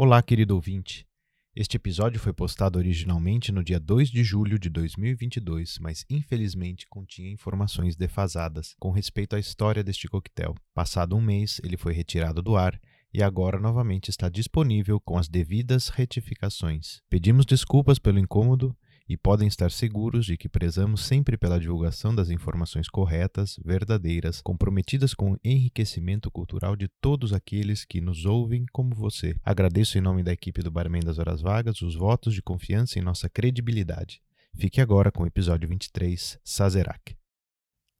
Olá, querido ouvinte. Este episódio foi postado originalmente no dia 2 de julho de 2022, mas infelizmente continha informações defasadas com respeito à história deste coquetel. Passado um mês, ele foi retirado do ar e agora novamente está disponível com as devidas retificações. Pedimos desculpas pelo incômodo e podem estar seguros de que prezamos sempre pela divulgação das informações corretas, verdadeiras, comprometidas com o enriquecimento cultural de todos aqueles que nos ouvem como você. Agradeço em nome da equipe do Barman das Horas Vagas os votos de confiança em nossa credibilidade. Fique agora com o episódio 23, Sazerac.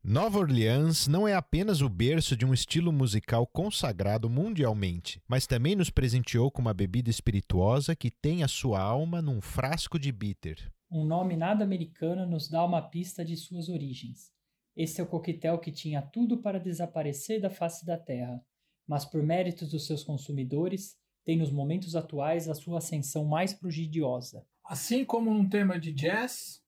Nova Orleans não é apenas o berço de um estilo musical consagrado mundialmente, mas também nos presenteou com uma bebida espirituosa que tem a sua alma num frasco de bitter. Um nome nada americano nos dá uma pista de suas origens. Esse é o coquetel que tinha tudo para desaparecer da face da terra, mas por méritos dos seus consumidores, tem nos momentos atuais a sua ascensão mais prodigiosa. Assim como num tema de jazz,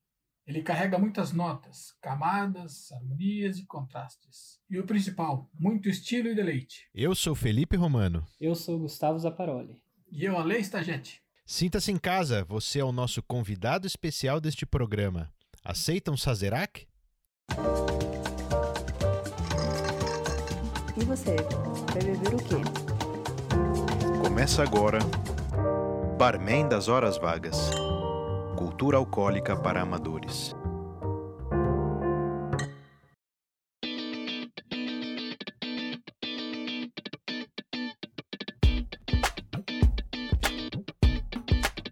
ele carrega muitas notas, camadas, harmonias e contrastes. E o principal, muito estilo e deleite. Eu sou Felipe Romano. Eu sou Gustavo Zaparoli. E eu, Ale Stagete. Sinta-se em casa, você é o nosso convidado especial deste programa. Aceita um Sazerac? E você, vai beber o quê? Começa agora Barman das Horas Vagas Cultura Alcoólica para Amadores.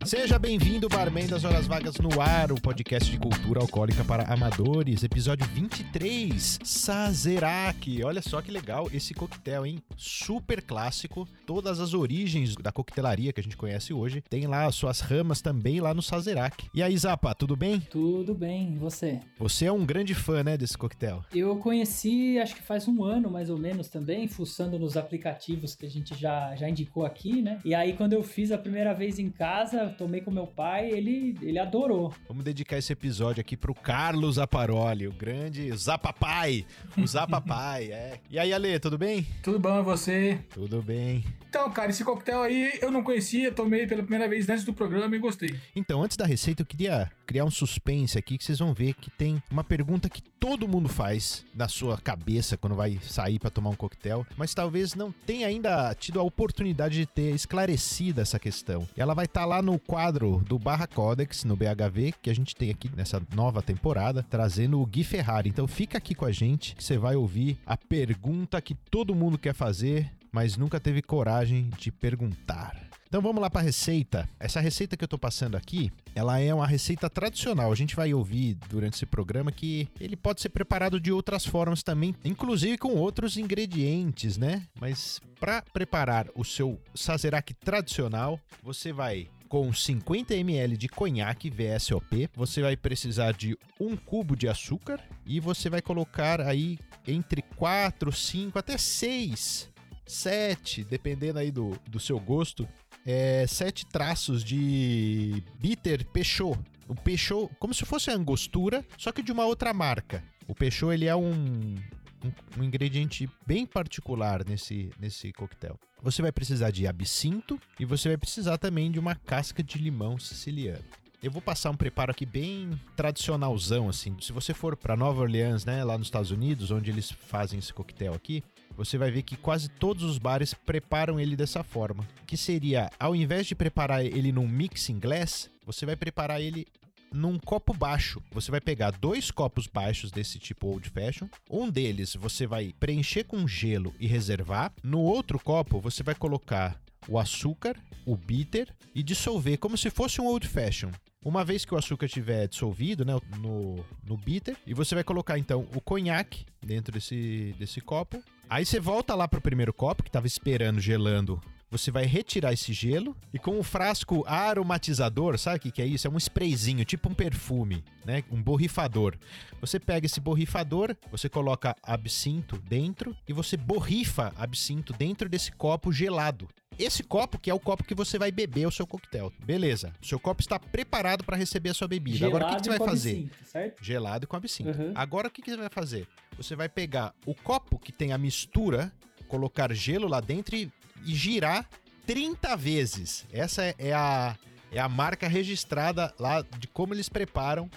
Seja bem-vindo, Barman das Horas Vagas no Ar, o podcast de cultura alcoólica para amadores, episódio 23, Sazerac. Olha só que legal esse coquetel, hein? Super clássico, todas as origens da coquetelaria que a gente conhece hoje, tem lá as suas ramas também lá no Sazerac. E aí, Zapa, tudo bem? Tudo bem, e você? Você é um grande fã, né, desse coquetel? Eu conheci, acho que faz um ano mais ou menos também, fuçando nos aplicativos que a gente já, já indicou aqui, né? E aí, quando eu fiz a primeira vez em casa, tomei com meu pai, ele, ele adorou. Vamos dedicar esse episódio aqui pro Carlos Zaparoli, o grande Zapapai. O Zapapai, é. E aí, Ale, tudo bem? Tudo bom, e você? Tudo bem. Então, cara, esse coquetel aí eu não conhecia, tomei pela primeira vez antes do programa e gostei. Então, antes da receita, eu queria criar um suspense aqui que vocês vão ver que tem uma pergunta que todo mundo faz na sua cabeça quando vai sair para tomar um coquetel, mas talvez não tenha ainda tido a oportunidade de ter esclarecida essa questão. E ela vai estar tá lá no quadro do Barra Codex, no BHV, que a gente tem aqui nessa nova temporada, trazendo o Gui Ferrari. Então fica aqui com a gente que você vai ouvir a pergunta que todo mundo quer fazer, mas nunca teve coragem de perguntar. Então vamos lá para a receita. Essa receita que eu estou passando aqui, ela é uma receita tradicional. A gente vai ouvir durante esse programa que ele pode ser preparado de outras formas também, inclusive com outros ingredientes, né? Mas para preparar o seu sazerac tradicional, você vai com 50 ml de conhaque VSOP, você vai precisar de um cubo de açúcar e você vai colocar aí entre 4, 5 até 6 sete, dependendo aí do, do seu gosto, é, sete traços de bitter Peugeot. O Peugeot, como se fosse a angostura, só que de uma outra marca. O Peugeot, ele é um, um, um, ingrediente bem particular nesse, nesse coquetel. Você vai precisar de absinto e você vai precisar também de uma casca de limão siciliano. Eu vou passar um preparo aqui bem tradicionalzão, assim. Se você for para Nova Orleans, né, lá nos Estados Unidos, onde eles fazem esse coquetel aqui, você vai ver que quase todos os bares preparam ele dessa forma. Que seria, ao invés de preparar ele num mixing glass, você vai preparar ele num copo baixo. Você vai pegar dois copos baixos desse tipo old fashion. Um deles você vai preencher com gelo e reservar. No outro copo você vai colocar o açúcar, o bitter e dissolver como se fosse um old fashion. Uma vez que o açúcar estiver dissolvido né, no, no bitter, e você vai colocar então o conhaque dentro desse, desse copo. Aí você volta lá para o primeiro copo, que estava esperando, gelando você vai retirar esse gelo e com o frasco aromatizador, sabe o que, que é isso? É um sprayzinho, tipo um perfume, né? Um borrifador. Você pega esse borrifador, você coloca absinto dentro e você borrifa absinto dentro desse copo gelado. Esse copo que é o copo que você vai beber o seu coquetel. Beleza. O seu copo está preparado para receber a sua bebida. Gelado Agora o que, que você vai fazer? Absinto, certo? Gelado com absinto. Uhum. Agora o que, que você vai fazer? Você vai pegar o copo que tem a mistura, colocar gelo lá dentro e, e girar 30 vezes. Essa é- é a, é a marca registrada lá de como eles preparam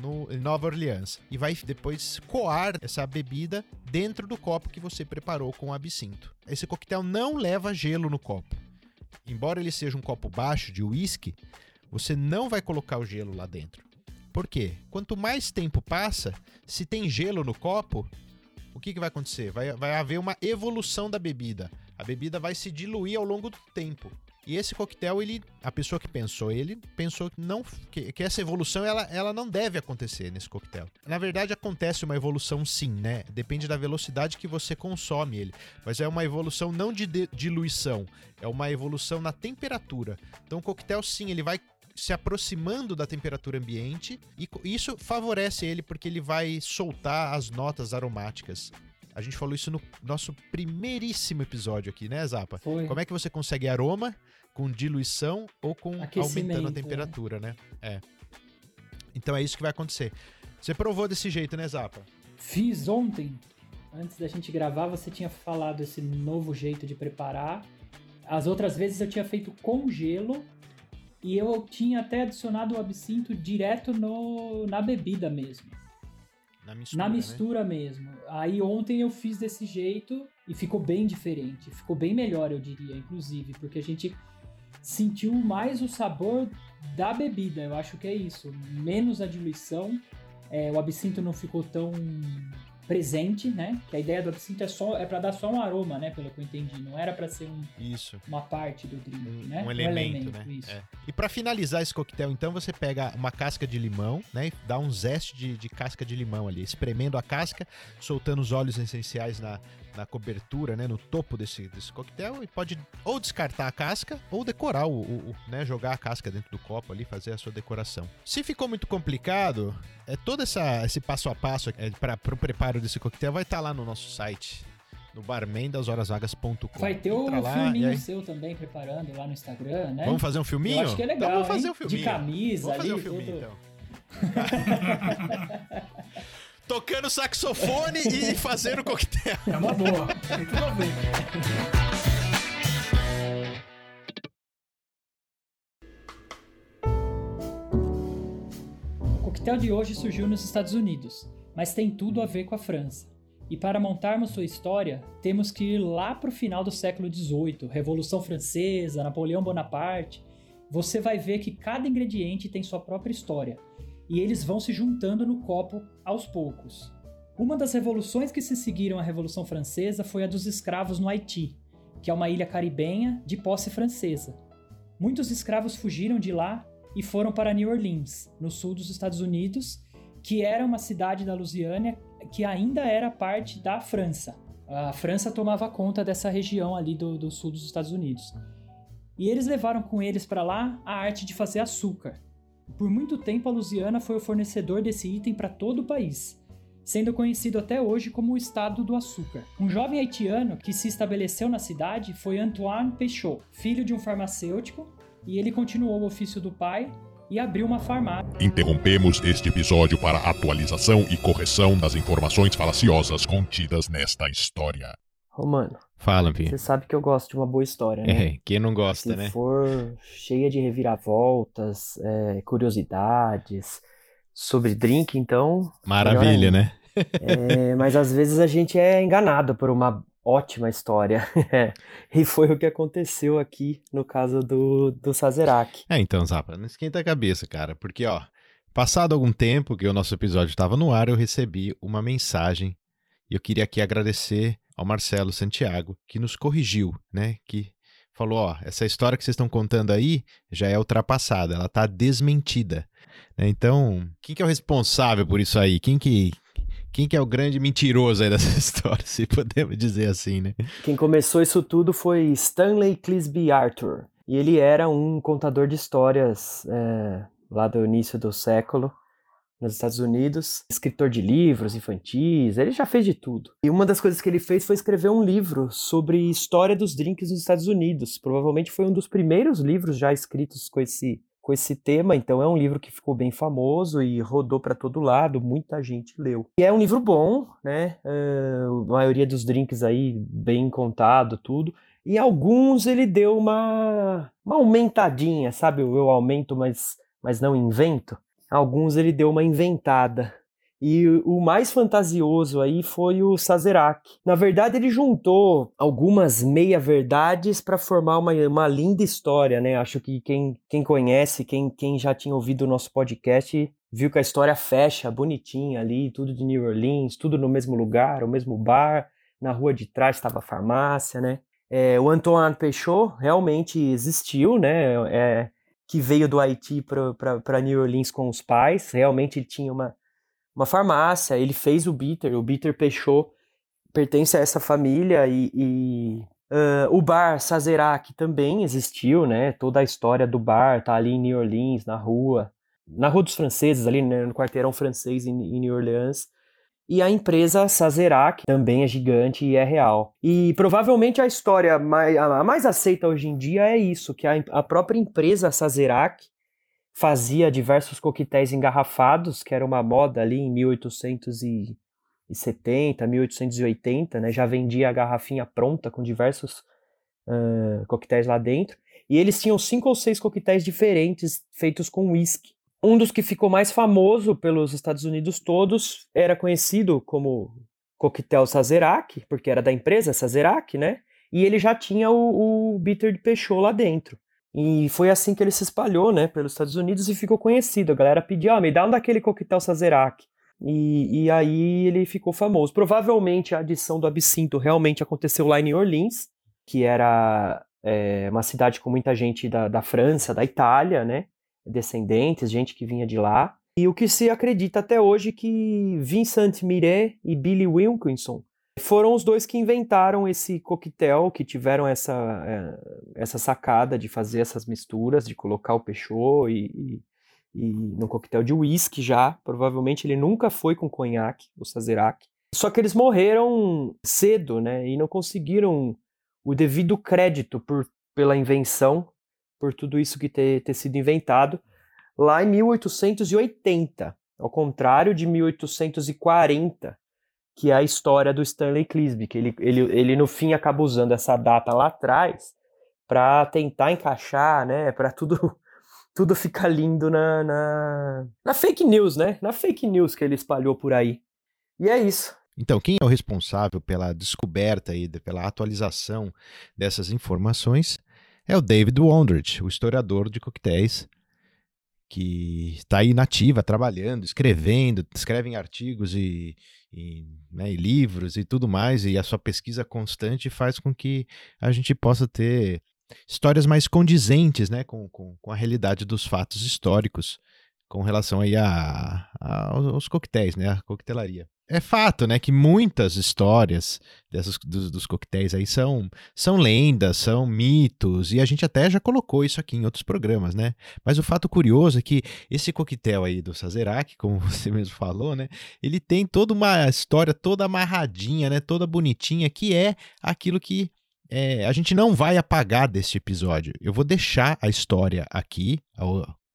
no, em Nova Orleans. E vai depois coar essa bebida dentro do copo que você preparou com o absinto. Esse coquetel não leva gelo no copo. Embora ele seja um copo baixo de uísque, você não vai colocar o gelo lá dentro. Por quê? Quanto mais tempo passa, se tem gelo no copo, o que, que vai acontecer? Vai, vai haver uma evolução da bebida. A bebida vai se diluir ao longo do tempo. E esse coquetel, ele, a pessoa que pensou ele, pensou que, não, que, que essa evolução ela, ela não deve acontecer nesse coquetel. Na verdade, acontece uma evolução sim, né? Depende da velocidade que você consome ele. Mas é uma evolução não de, de diluição, é uma evolução na temperatura. Então, o coquetel, sim, ele vai se aproximando da temperatura ambiente e isso favorece ele porque ele vai soltar as notas aromáticas. A gente falou isso no nosso primeiríssimo episódio aqui, né, Zapa? Foi. Como é que você consegue aroma com diluição ou com aumentando a é. temperatura, né? É. Então é isso que vai acontecer. Você provou desse jeito, né, Zapa? Fiz ontem, antes da gente gravar, você tinha falado esse novo jeito de preparar. As outras vezes eu tinha feito com gelo e eu tinha até adicionado o absinto direto no, na bebida mesmo. Na mistura. na né? mistura mesmo. Aí ontem eu fiz desse jeito e ficou bem diferente. Ficou bem melhor, eu diria, inclusive, porque a gente sentiu mais o sabor da bebida. Eu acho que é isso. Menos a diluição. É, o absinto não ficou tão presente, né? Que a ideia do absinto é só é para dar só um aroma, né? Pelo que eu entendi. Não era para ser um- Isso. uma parte do drink, Um, né? um elemento, né? Isso. É. E pra finalizar esse coquetel, então, você pega uma casca de limão, né? E dá um zeste de, de casca de limão ali, espremendo a casca, soltando os óleos essenciais na, na cobertura, né? No topo desse, desse coquetel. E pode ou descartar a casca ou decorar o, o- o- né? Jogar a casca dentro do copo ali, fazer a sua decoração. Se ficou muito complicado, é todo essa, esse passo a passo é, para o preparo desse coquetel vai estar lá no nosso site. No barmendashorasvagas.com. Vai ter Entra lá, filminho aí- seu também preparando lá no Instagram, né? Vamos fazer um filminho? Eu acho que é legal, Então vamos fazer um filminho. De camisa Vamos fazer ali, um filminho, todo- então. Tocando saxofone e fazendo coquetel. É uma boa. Tem tudo a ver. O coquetel de hoje surgiu nos Estados Unidos, mas tem tudo a ver com a França. E para montarmos sua história, temos que ir lá para o final do século XVIII, Revolução Francesa, Napoleão Bonaparte. Você vai ver que cada ingrediente tem sua própria história, e eles vão se juntando no copo aos poucos. Uma das revoluções que se seguiram à Revolução Francesa foi a dos escravos no Haiti, que é uma ilha caribenha de posse francesa. Muitos escravos fugiram de lá e foram para New Orleans, no sul dos Estados Unidos, que era uma cidade da Louisiana que ainda era parte da França. A França tomava conta dessa região ali do, do sul dos Estados Unidos. E eles levaram com eles para lá a arte de fazer açúcar. Por muito tempo, a Louisiana foi o fornecedor desse item para todo o país, sendo conhecido até hoje como o Estado do Açúcar. Um jovem haitiano que se estabeleceu na cidade foi Antoine Peixot, filho de um farmacêutico, e ele continuou o ofício do pai e abriu uma farmácia. Interrompemos este episódio para atualização e correção das informações falaciosas contidas nesta história. Ô, mano, Fala, Pia. você sabe que eu gosto de uma boa história, né? É, quem não gosta, Se né? for cheia de reviravoltas, é, curiosidades sobre drink, então. Maravilha, né? é, mas às vezes a gente é enganado por uma ótima história. e foi o que aconteceu aqui no caso do, do Sazerac. É, então, Zapa, não esquenta a cabeça, cara, porque, ó, passado algum tempo que o nosso episódio estava no ar, eu recebi uma mensagem e eu queria aqui agradecer ao Marcelo Santiago, que nos corrigiu, né? Que falou, ó, essa história que vocês estão contando aí já é ultrapassada, ela tá desmentida. né? Então, quem que é o responsável por isso aí? Quem que, quem que é o grande mentiroso aí dessa história, se podemos dizer assim, né? Quem começou isso tudo foi Stanley Clisby Arthur. E ele era um contador de histórias é, lá do início do século, nos Estados Unidos, escritor de livros infantis, ele já fez de tudo. E uma das coisas que ele fez foi escrever um livro sobre história dos drinks nos Estados Unidos. Provavelmente foi um dos primeiros livros já escritos com esse, com esse tema, então é um livro que ficou bem famoso e rodou para todo lado, muita gente leu. E é um livro bom, né? É, a maioria dos drinks aí bem contado, tudo. Em alguns ele deu uma, uma aumentadinha, sabe? Eu aumento, mas, mas não invento. Alguns ele deu uma inventada. E o mais fantasioso aí foi o Sazerac. Na verdade, ele juntou algumas meia-verdades para formar uma, uma linda história, né? Acho que quem, quem conhece, quem, quem já tinha ouvido o nosso podcast, viu que a história fecha bonitinha ali, tudo de New Orleans, tudo no mesmo lugar, o mesmo bar. Na rua de trás estava a farmácia, né? É, o Antoine Peixot realmente existiu, né? É, que veio do Haiti para New Orleans com os pais. Realmente ele tinha uma uma farmácia, ele fez o bitter, o bitter Peixot pertence a essa família e, e uh, o bar Sazerac também existiu, né? Toda a história do bar tá ali em New Orleans, na rua, na Rua dos Franceses, ali né, no quarteirão francês em, em New Orleans. E a empresa Sazerac também é gigante e é real. E provavelmente a história mais, a mais aceita hoje em dia é isso, que a, a própria empresa Sazerac fazia diversos coquetéis engarrafados, que era uma moda ali em 1870, 1880, né? Já vendia a garrafinha pronta com diversos uh, coquetéis lá dentro. E eles tinham cinco ou seis coquetéis diferentes feitos com whisky. Um dos que ficou mais famoso pelos Estados Unidos todos era conhecido como coquetel Sazerac, porque era da empresa Sazerac, né? E ele já tinha o, o bitter de Peugeot lá dentro. E foi assim que ele se espalhou, né, pelos Estados Unidos e ficou conhecido. A galera pediu, ah, me dá um daquele coquetel Sazerac. E, e aí ele ficou famoso. Provavelmente a adição do absinto realmente aconteceu lá em Orleans, que era é, uma cidade com muita gente da, da França, da Itália, né, descendentes, gente que vinha de lá. E o que se acredita até hoje que Vincent Miret e Billy Wilkinson foram os dois que inventaram esse coquetel, que tiveram essa, é, essa sacada de fazer essas misturas, de colocar o Peugeot e, e, e no coquetel de whisky já. Provavelmente ele nunca foi com conhaque, o Sazerac. Só que eles morreram cedo, né? E não conseguiram o devido crédito por, pela invenção, por tudo isso que ter, ter sido inventado, lá em 1880, ao contrário de 1840, que é a história do Stanley Clisby, que ele, ele, ele no fim acaba usando essa data lá atrás para tentar encaixar, né, para tudo tudo ficar lindo na, na, na fake news, né, na fake news que ele espalhou por aí. E é isso. Então, quem é o responsável pela descoberta e pela atualização dessas informações é o David Wondrich, o historiador de coquetéis, que está aí nativa, trabalhando, escrevendo, escreve em artigos e, e, né, e, livros e tudo mais, e a sua pesquisa constante faz com que a gente possa ter histórias mais condizentes né, com, com, com a realidade dos fatos históricos com relação aí a, a, aos coquetéis, né, a coquetelaria é fato, né, que muitas histórias dessas, dos, dos coquetéis aí são, são lendas, são mitos, e a gente até já colocou isso aqui em outros programas, né? Mas o fato curioso é que esse coquetel aí do Sazerac, como você mesmo falou, né, ele tem toda uma história toda amarradinha, né, toda bonitinha, que é aquilo que é, a gente não vai apagar deste episódio. Eu vou deixar a história aqui,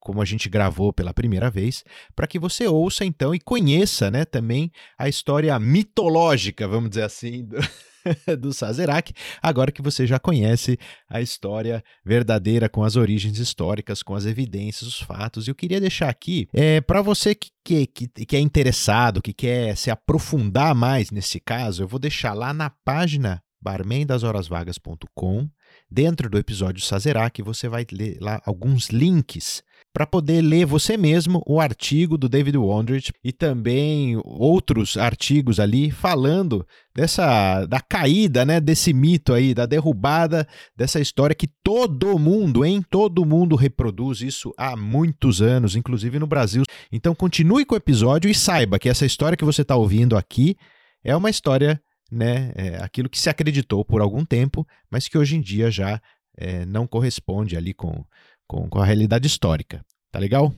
como a gente gravou pela primeira vez, para que você ouça então e conheça, né, também a história mitológica, vamos dizer assim, do, do Sazerac, agora que você já conhece a história verdadeira com as origens históricas, com as evidências, os fatos. Eu queria deixar aqui, é, para você que, que, que é interessado, que quer se aprofundar mais nesse caso, eu vou deixar lá na página barmendashorasvagas.com, dentro do episódio Sazerac, você vai ler lá alguns links para poder ler você mesmo o artigo do David Wondrich e também outros artigos ali falando dessa da caída, né, desse mito aí, da derrubada dessa história que todo mundo, em todo mundo reproduz isso há muitos anos, inclusive no Brasil. Então continue com o episódio e saiba que essa história que você está ouvindo aqui é uma história, né, é aquilo que se acreditou por algum tempo, mas que hoje em dia já é, não corresponde ali com com, com a realidade histórica. Tá legal?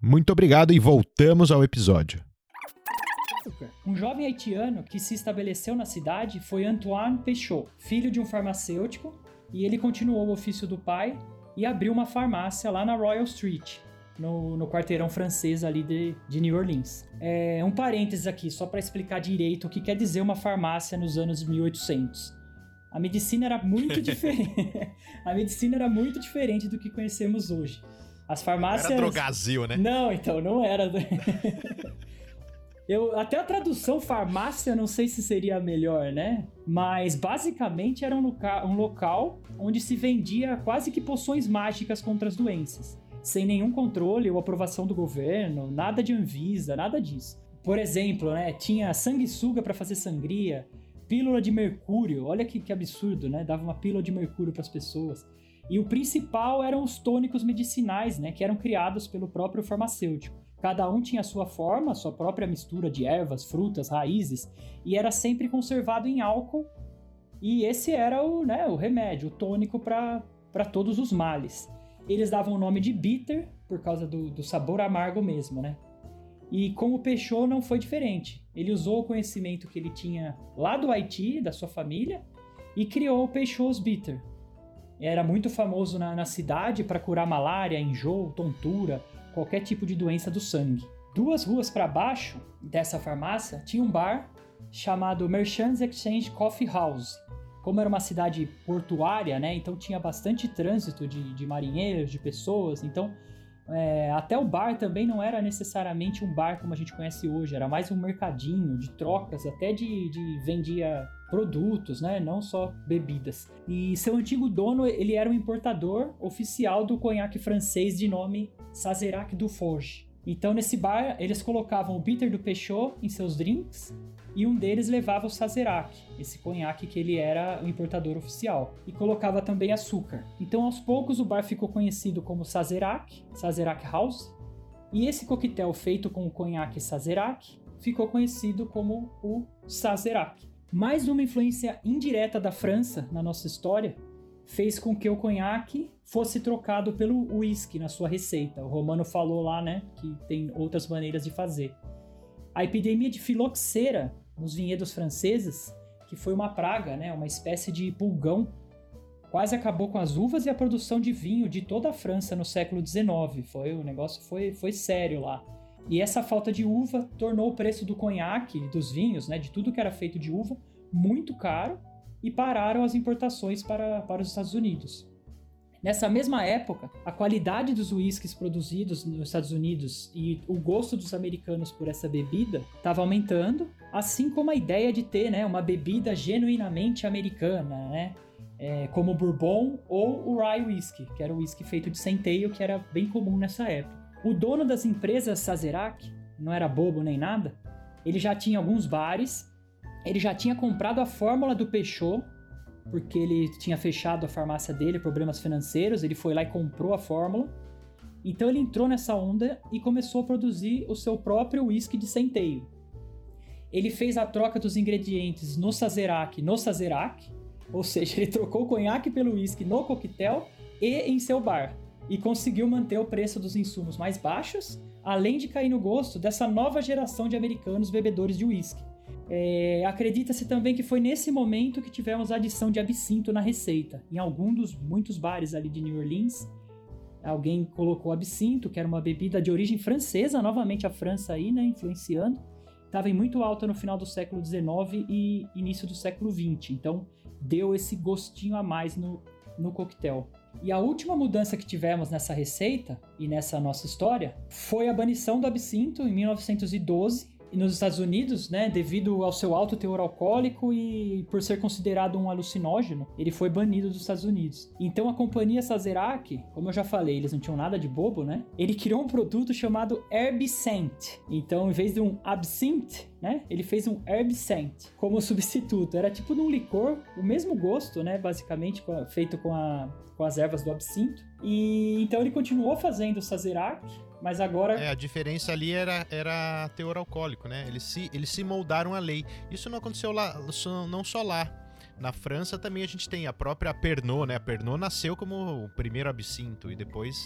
Muito obrigado e voltamos ao episódio. Um jovem haitiano que se estabeleceu na cidade foi Antoine Peixot, filho de um farmacêutico, e ele continuou o ofício do pai e abriu uma farmácia lá na Royal Street, no, no quarteirão francês ali de, de New Orleans. É, um parênteses aqui, só para explicar direito o que quer dizer uma farmácia nos anos 1800. A medicina era muito diferente. a medicina era muito diferente do que conhecemos hoje. As farmácias. Era drogazil, né? Não, então, não era. Eu, até a tradução farmácia, não sei se seria melhor, né? Mas basicamente era um, loca um local onde se vendia quase que poções mágicas contra as doenças. Sem nenhum controle ou aprovação do governo, nada de Anvisa, nada disso. Por exemplo, né? Tinha sanguessuga para fazer sangria, pílula de mercúrio, olha que, que absurdo, né? Dava uma pílula de mercúrio para as pessoas. E o principal eram os tônicos medicinais, né? Que eram criados pelo próprio farmacêutico. Cada um tinha a sua forma, sua própria mistura de ervas, frutas, raízes, e era sempre conservado em álcool. E esse era o, né, o remédio, o tônico para todos os males. Eles davam o nome de bitter por causa do, do sabor amargo mesmo, né? E com o Peixot não foi diferente. Ele usou o conhecimento que ele tinha lá do Haiti, da sua família, e criou o Peixot's Bitter. Era muito famoso na, na cidade para curar malária, enjoo, tontura, qualquer tipo de doença do sangue. Duas ruas para baixo dessa farmácia tinha um bar chamado Merchants Exchange Coffee House. Como era uma cidade portuária, né, então tinha bastante trânsito de, de marinheiros, de pessoas, então é, até o bar também não era necessariamente um bar como a gente conhece hoje, era mais um mercadinho de trocas, até de, de vendia produtos, né? Não só bebidas. E seu antigo dono, ele era um importador oficial do conhaque francês de nome Sazerac du Forge. Então, nesse bar, eles colocavam o bitter do Peugeot em seus drinks e um deles levava o Sazerac, esse conhaque que ele era o importador oficial, e colocava também açúcar. Então, aos poucos, o bar ficou conhecido como Sazerac, Sazerac House, e esse coquetel feito com o conhaque Sazerac ficou conhecido como o Sazerac. Mais uma influência indireta da França na nossa história fez com que o conhaque fosse trocado pelo whisky na sua receita. O Romano falou lá, né, que tem outras maneiras de fazer. A epidemia de filoxera nos vinhedos franceses, que foi uma praga, né, uma espécie de pulgão, quase acabou com as uvas e a produção de vinho de toda a França no século XIX. Foi o negócio foi, foi sério lá. E essa falta de uva tornou o preço do conhaque, dos vinhos, né, de tudo que era feito de uva, muito caro e pararam as importações para, para os Estados Unidos. Nessa mesma época, a qualidade dos uísques produzidos nos Estados Unidos e o gosto dos americanos por essa bebida estava aumentando, assim como a ideia de ter né, uma bebida genuinamente americana, né? É, como o Bourbon ou o Rye Whisky, que era o whisky feito de centeio, que era bem comum nessa época. O dono das empresas Sazerac, não era bobo nem nada, ele já tinha alguns bares ele já tinha comprado a fórmula do Peugeot, porque ele tinha fechado a farmácia dele, problemas financeiros, ele foi lá e comprou a fórmula. Então ele entrou nessa onda e começou a produzir o seu próprio whisky de centeio. Ele fez a troca dos ingredientes no Sazerac, no Sazerac, ou seja, ele trocou o conhaque pelo whisky no coquetel e em seu bar, e conseguiu manter o preço dos insumos mais baixos, além de cair no gosto dessa nova geração de americanos bebedores de whisky. É, Acredita-se também que foi nesse momento que tivemos a adição de absinto na receita. Em algum dos muitos bares ali de New Orleans, alguém colocou absinto, que era uma bebida de origem francesa, novamente a França aí, né, influenciando. Estava em muito alta no final do século XIX e início do século XX, então deu esse gostinho a mais no, no coquetel. E a última mudança que tivemos nessa receita e nessa nossa história foi a banição do absinto em 1912 nos Estados Unidos, né, devido ao seu alto teor alcoólico e por ser considerado um alucinógeno, ele foi banido dos Estados Unidos. Então a companhia Sazerac, como eu já falei, eles não tinham nada de bobo, né? Ele criou um produto chamado Herbicent. Então, em vez de um absinthe, né, ele fez um Herbicent como substituto. Era tipo de um licor, o mesmo gosto, né, basicamente feito com, a, com as ervas do absinto. E então ele continuou fazendo o Sazerac, mas agora. É, a diferença ali era, era teor alcoólico, né? Eles se, eles se moldaram a lei. Isso não aconteceu lá, não só lá. Na França também a gente tem a própria Pernod, né? A Pernod nasceu como o primeiro absinto e depois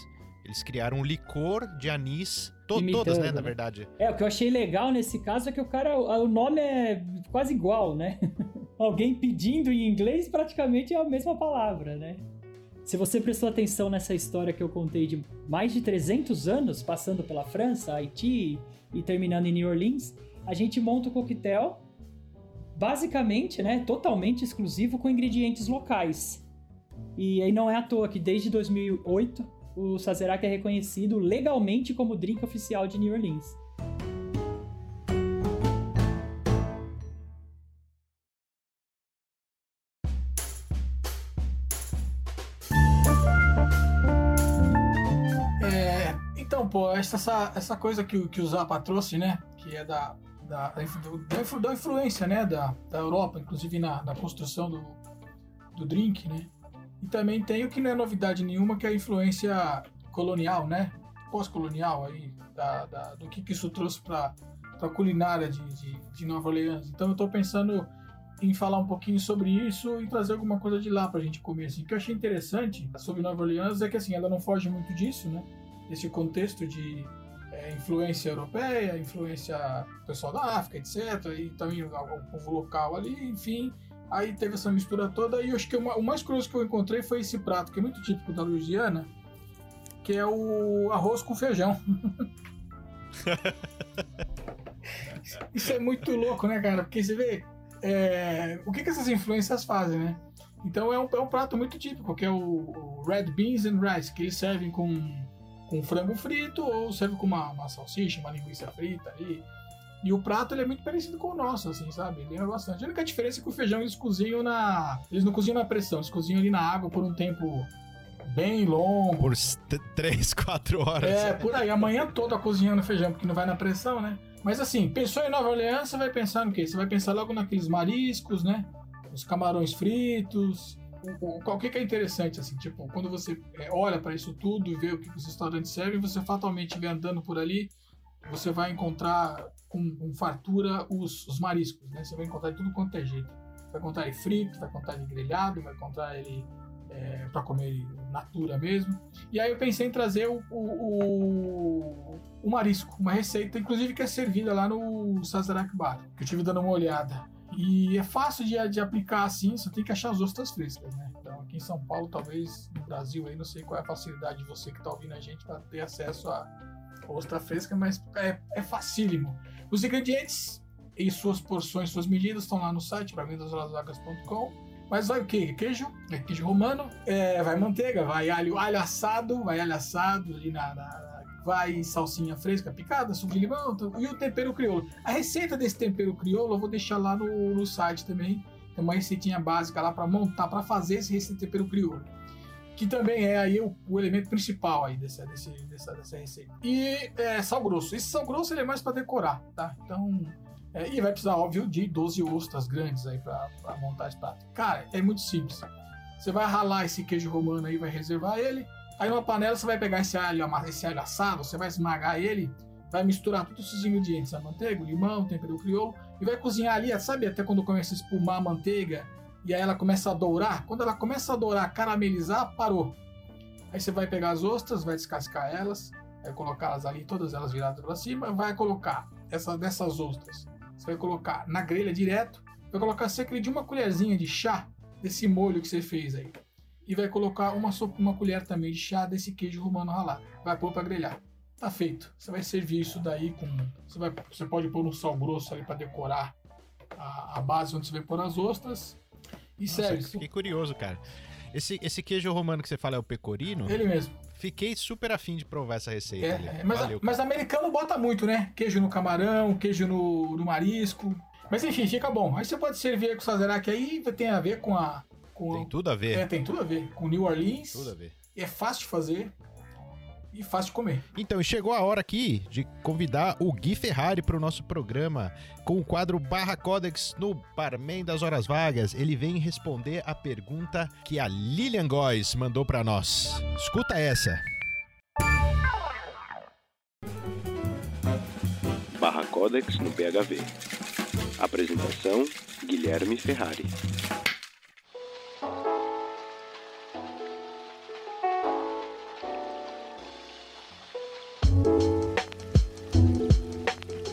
eles criaram um licor de anis, to Imitando, todas, né, na né? verdade. É, o que eu achei legal nesse caso é que o cara, o nome é quase igual, né? Alguém pedindo em inglês praticamente é a mesma palavra, né? Se você prestou atenção nessa história que eu contei de mais de 300 anos, passando pela França, Haiti e terminando em New Orleans, a gente monta o coquetel basicamente, né, totalmente exclusivo com ingredientes locais. E aí não é à toa que desde 2008 o Sazerac é reconhecido legalmente como drink oficial de New Orleans. Pô, essa, essa, coisa que, que o Zappa trouxe, né? Que é da, da, da, da influ- da influência, né? Da, da Europa, inclusive na, na construção do, do drink, né? E também tem o que não é novidade nenhuma, que é a influência colonial, né? Pós-colonial aí, da, da- do que, que isso trouxe para a culinária de, de, de Nova Orleans. Então eu tô pensando em falar um pouquinho sobre isso e trazer alguma coisa de lá pra gente comer, assim. O que eu achei interessante sobre Nova Orleans é que, assim, ela não foge muito disso, né? Desse contexto de é, influência europeia, influência pessoal da África, etc. E também o, povo local ali, enfim. Aí teve essa mistura toda e eu acho que o ma- o mais curioso que eu encontrei foi esse prato, que é muito típico da Louisiana, que é o arroz com feijão. Isso é muito louco, né, cara? Porque você vê é, o que, que essas influências fazem, né? Então é um, é um prato muito típico, que é o, o Red Beans and Rice, que eles servem com, com frango frito ou servem com uma, uma salsicha, uma linguiça frita ali. E o prato ele é muito parecido com o nosso, assim, sabe? Ele lembra bastante. A única diferença é que o feijão eles cozinham na. Eles não cozinham na pressão, eles cozinham ali na água por um tempo bem longo. Por 3, 4 horas. É, por aí, a manhã toda cozinhando feijão, porque não vai na pressão, né? Mas assim, pensou em Nova Orleans, você vai pensar no quê? Você vai pensar logo naqueles mariscos, né? Os camarões fritos. O, o, o que que é interessante, assim, tipo, quando você é, olha para isso tudo e vê o que os restaurantes servem, você fatalmente vê andando por ali, você vai encontrar com, com fartura os, os mariscos, né? Você vai encontrar tudo quanto é jeito. Vai encontrar ele frito, vai encontrar ele grelhado, vai encontrar ele é, para comer natura mesmo. E aí eu pensei em trazer o, o, o marisco, uma receita, inclusive que é servida lá no Sazerac Bar, que eu tive dando uma olhada. E é fácil de, de aplicar assim, só tem que achar as ostras frescas, né? Então aqui em São Paulo, talvez no Brasil aí, não sei qual é a facilidade de você que está ouvindo a gente para ter acesso a ostra fresca, mas é, é facílimo. Os ingredientes e suas porções, suas medidas estão lá no site para vendaslasvagas.com. Mas vai o quê? Queijo, é queijo romano, é, vai manteiga, vai alho, alho assado, vai alho assado ali na, na vai salsinha fresca picada, suco de limão e o tempero crioulo. A receita desse tempero crioulo eu vou deixar lá no, no site também. Tem uma receitinha básica lá para montar, para fazer esse, esse tempero crioulo. Que também é aí o, o elemento principal aí dessa, desse, dessa, dessa receita. E é, sal grosso. Esse sal grosso ele é mais para decorar, tá? Então é, e vai precisar, óbvio, de 12 ostras grandes aí para montar esse prato. Cara, é muito simples. Você vai ralar esse queijo romano aí, vai reservar ele. Aí numa panela você vai pegar esse alho, esse alho assado, você vai esmagar ele, vai misturar todos esses ingredientes, a manteiga, o limão, o tempero crioulo, e vai cozinhar ali, sabe até quando começa a espumar a manteiga e aí ela começa a dourar? Quando ela começa a dourar, caramelizar, parou. Aí você vai pegar as ostras, vai descascar elas, vai colocá-las ali, todas elas viradas para cima, vai colocar essa, dessas ostras você vai colocar na grelha direto, vai colocar cerca de uma colherzinha de chá desse molho que você fez aí. E vai colocar uma, uma colher também de chá desse queijo romano ralado. Vai pôr para grelhar. Tá feito. Você vai servir isso daí com. Você, vai, você pode pôr um sal grosso ali para decorar a, a, base onde você vai pôr as ostras. E Nossa, serve. Fiquei curioso, cara. Esse, esse queijo romano que você fala é o pecorino? Ele mesmo. Fiquei super afim de provar essa receita. É, é, mas, Valeu, mas americano bota muito, né? Queijo no camarão, queijo no, no marisco. Mas enfim, fica bom. Aí você pode servir com o Sazerac aí, tem a ver com a. Com tem tudo a ver. É, tem tudo a ver. Com New Orleans. Tudo a ver. É fácil de fazer e fácil de comer. Então, chegou a hora aqui de convidar o Gui Ferrari para o nosso programa com o quadro Barra Codex no Barman das Horas Vagas. Ele vem responder a pergunta que a Lilian Góes mandou para nós. Escuta essa. Barra Codex no PHV. Apresentação: Guilherme Ferrari.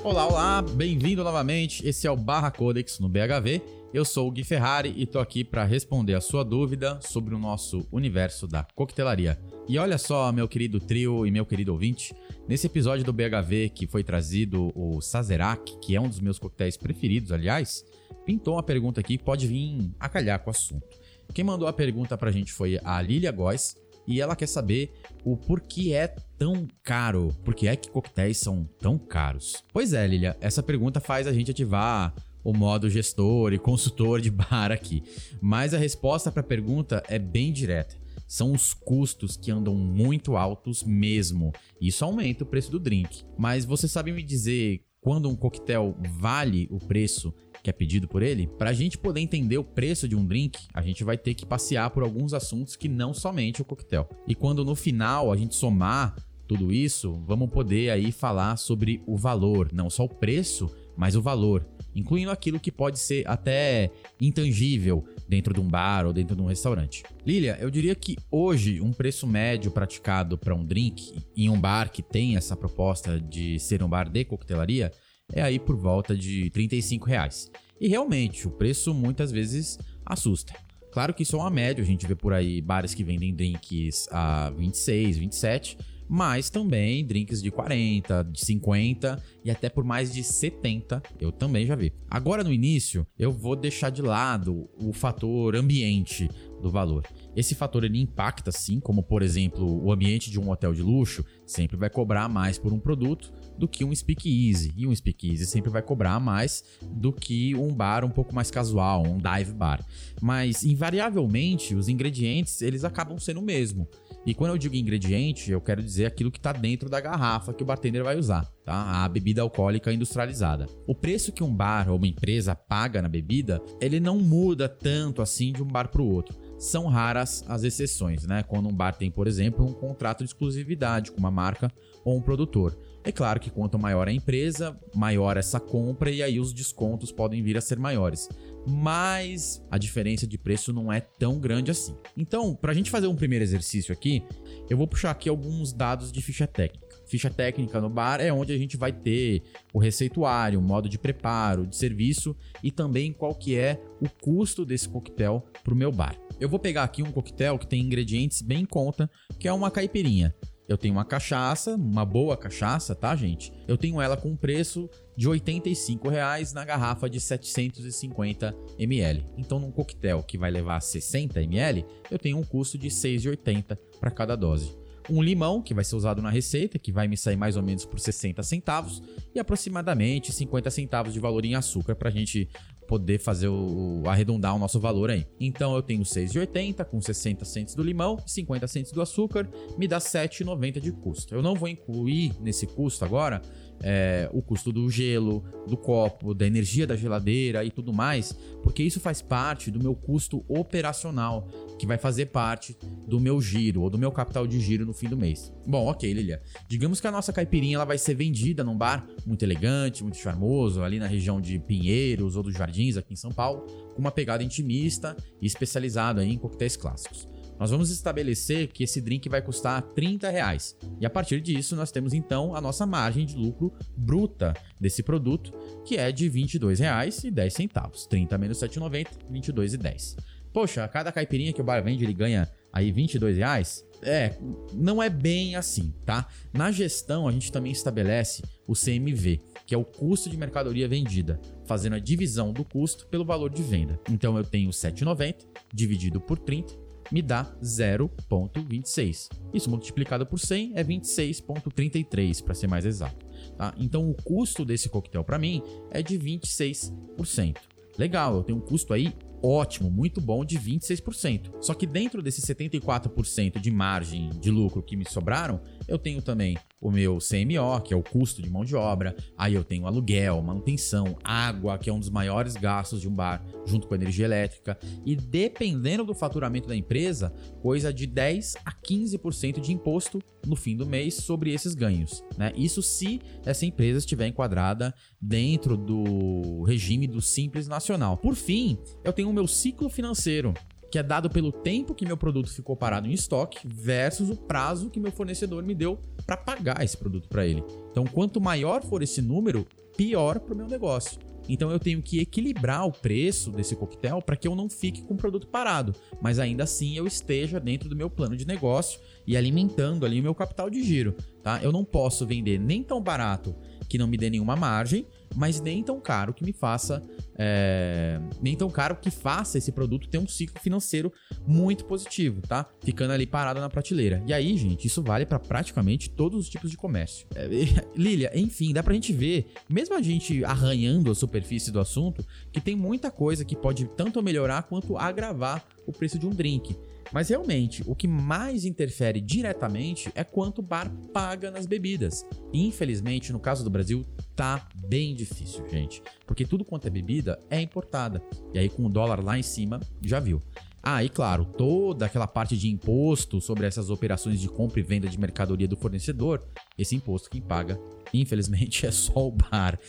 Olá, olá, bem-vindo novamente. Esse é o Barra Codex no BHV. Eu sou o Gui Ferrari e tô aqui para responder a sua dúvida sobre o nosso universo da coquetelaria. E olha só, meu querido trio e meu querido ouvinte, nesse episódio do BHV que foi trazido o Sazerac, que é um dos meus coquetéis preferidos, aliás, pintou uma pergunta aqui que pode vir a calhar com o assunto. Quem mandou a pergunta pra gente foi a Lilia Góes e ela quer saber o porquê é tão caro, por que é que coquetéis são tão caros. Pois é, Lilia, essa pergunta faz a gente ativar o modo gestor e consultor de bar aqui. Mas a resposta para a pergunta é bem direta. São os custos que andam muito altos mesmo. Isso aumenta o preço do drink. Mas você sabe me dizer quando um coquetel vale o preço que é pedido por ele? Para a gente poder entender o preço de um drink, a gente vai ter que passear por alguns assuntos que não somente o coquetel. E quando no final a gente somar tudo isso, vamos poder aí falar sobre o valor, não só o preço, mas o valor incluindo aquilo que pode ser até intangível dentro de um bar ou dentro de um restaurante. Lilia, eu diria que hoje um preço médio praticado para um drink em um bar que tem essa proposta de ser um bar de coquetelaria é aí por volta de 35 reais. E realmente, o preço muitas vezes assusta. Claro que isso é uma média, a gente vê por aí bares que vendem drinks a 26, 27, mas também drinks de 40, de 50 e até por mais de 70 eu também já vi. Agora no início, eu vou deixar de lado o fator ambiente do valor. Esse fator ele impacta sim, como por exemplo, o ambiente de um hotel de luxo sempre vai cobrar mais por um produto do que um speakeasy, e um speakeasy sempre vai cobrar mais do que um bar um pouco mais casual, um dive bar. Mas invariavelmente os ingredientes eles acabam sendo o mesmo. E quando eu digo ingrediente, eu quero dizer aquilo que está dentro da garrafa que o bartender vai usar, tá? A bebida alcoólica industrializada. O preço que um bar ou uma empresa paga na bebida, ele não muda tanto assim de um bar para o outro. São raras as exceções, né? Quando um bar tem, por exemplo, um contrato de exclusividade com uma marca ou um produtor. É claro que quanto maior a empresa, maior essa compra e aí os descontos podem vir a ser maiores mas a diferença de preço não é tão grande assim. Então, para a gente fazer um primeiro exercício aqui, eu vou puxar aqui alguns dados de ficha técnica. Ficha técnica no bar é onde a gente vai ter o receituário, o modo de preparo, de serviço e também qual que é o custo desse coquetel para o meu bar. Eu vou pegar aqui um coquetel que tem ingredientes bem em conta, que é uma caipirinha. Eu tenho uma cachaça, uma boa cachaça, tá, gente? Eu tenho ela com preço de R$ 85,00 na garrafa de 750 ml. Então, num coquetel que vai levar 60 ml, eu tenho um custo de R$ 6,80 para cada dose. Um limão, que vai ser usado na receita, que vai me sair mais ou menos por 60 centavos, e aproximadamente 50 centavos de valor em açúcar para a gente poder fazer o, arredondar o nosso valor aí. Então eu tenho 6,80 com 60 centos do limão, 50 centos do açúcar, me dá 7,90 de custo. Eu não vou incluir nesse custo agora é, o custo do gelo, do copo, da energia da geladeira e tudo mais, porque isso faz parte do meu custo operacional, que vai fazer parte do meu giro ou do meu capital de giro no fim do mês. Bom, ok, Lilia. Digamos que a nossa caipirinha ela vai ser vendida num bar muito elegante, muito charmoso, ali na região de Pinheiros ou dos Jardins, aqui em São Paulo, com uma pegada intimista e especializada em coquetéis clássicos nós vamos estabelecer que esse drink vai custar 30 reais. E a partir disso, nós temos então a nossa margem de lucro bruta desse produto, que é de R$ 22,10. 30 menos 7,90, R$ 22,10. Poxa, cada caipirinha que o bar vende, ele ganha aí 22 reais? É, não é bem assim, tá? Na gestão, a gente também estabelece o CMV, que é o custo de mercadoria vendida, fazendo a divisão do custo pelo valor de venda. Então eu tenho 7,90 dividido por 30 me dá 0,26. Isso multiplicado por 100 é 26,33 para ser mais exato. Tá? Então o custo desse coquetel para mim é de 26%. Legal, eu tenho um custo aí ótimo, muito bom de 26%. Só que dentro desses 74% de margem de lucro que me sobraram, eu tenho também o meu CMO, que é o custo de mão de obra, aí eu tenho aluguel, manutenção, água, que é um dos maiores gastos de um bar, junto com a energia elétrica, e dependendo do faturamento da empresa, coisa de 10 a 15% de imposto no fim do mês sobre esses ganhos. Né? Isso se essa empresa estiver enquadrada dentro do regime do Simples Nacional. Por fim, eu tenho o meu ciclo financeiro, que é dado pelo tempo que meu produto ficou parado em estoque versus o prazo que meu fornecedor me deu para pagar esse produto para ele. Então, quanto maior for esse número, pior para o meu negócio. Então eu tenho que equilibrar o preço desse coquetel para que eu não fique com o produto parado, mas ainda assim eu esteja dentro do meu plano de negócio e alimentando ali o meu capital de giro, tá? Eu não posso vender nem tão barato que não me dê nenhuma margem, mas nem tão caro que me faça. É, nem tão caro que faça esse produto ter um ciclo financeiro muito positivo, tá? Ficando ali parado na prateleira. E aí, gente, isso vale para praticamente todos os tipos de comércio. É, Lilia, enfim, dá pra gente ver, mesmo a gente arranhando a superfície do assunto, que tem muita coisa que pode tanto melhorar quanto agravar o preço de um drink. Mas realmente, o que mais interfere diretamente é quanto o bar paga nas bebidas. E infelizmente, no caso do Brasil, tá bem difícil, gente. Porque tudo quanto é bebida é importada. E aí, com o dólar lá em cima, já viu. Ah, e claro, toda aquela parte de imposto sobre essas operações de compra e venda de mercadoria do fornecedor, esse imposto quem paga, infelizmente, é só o bar.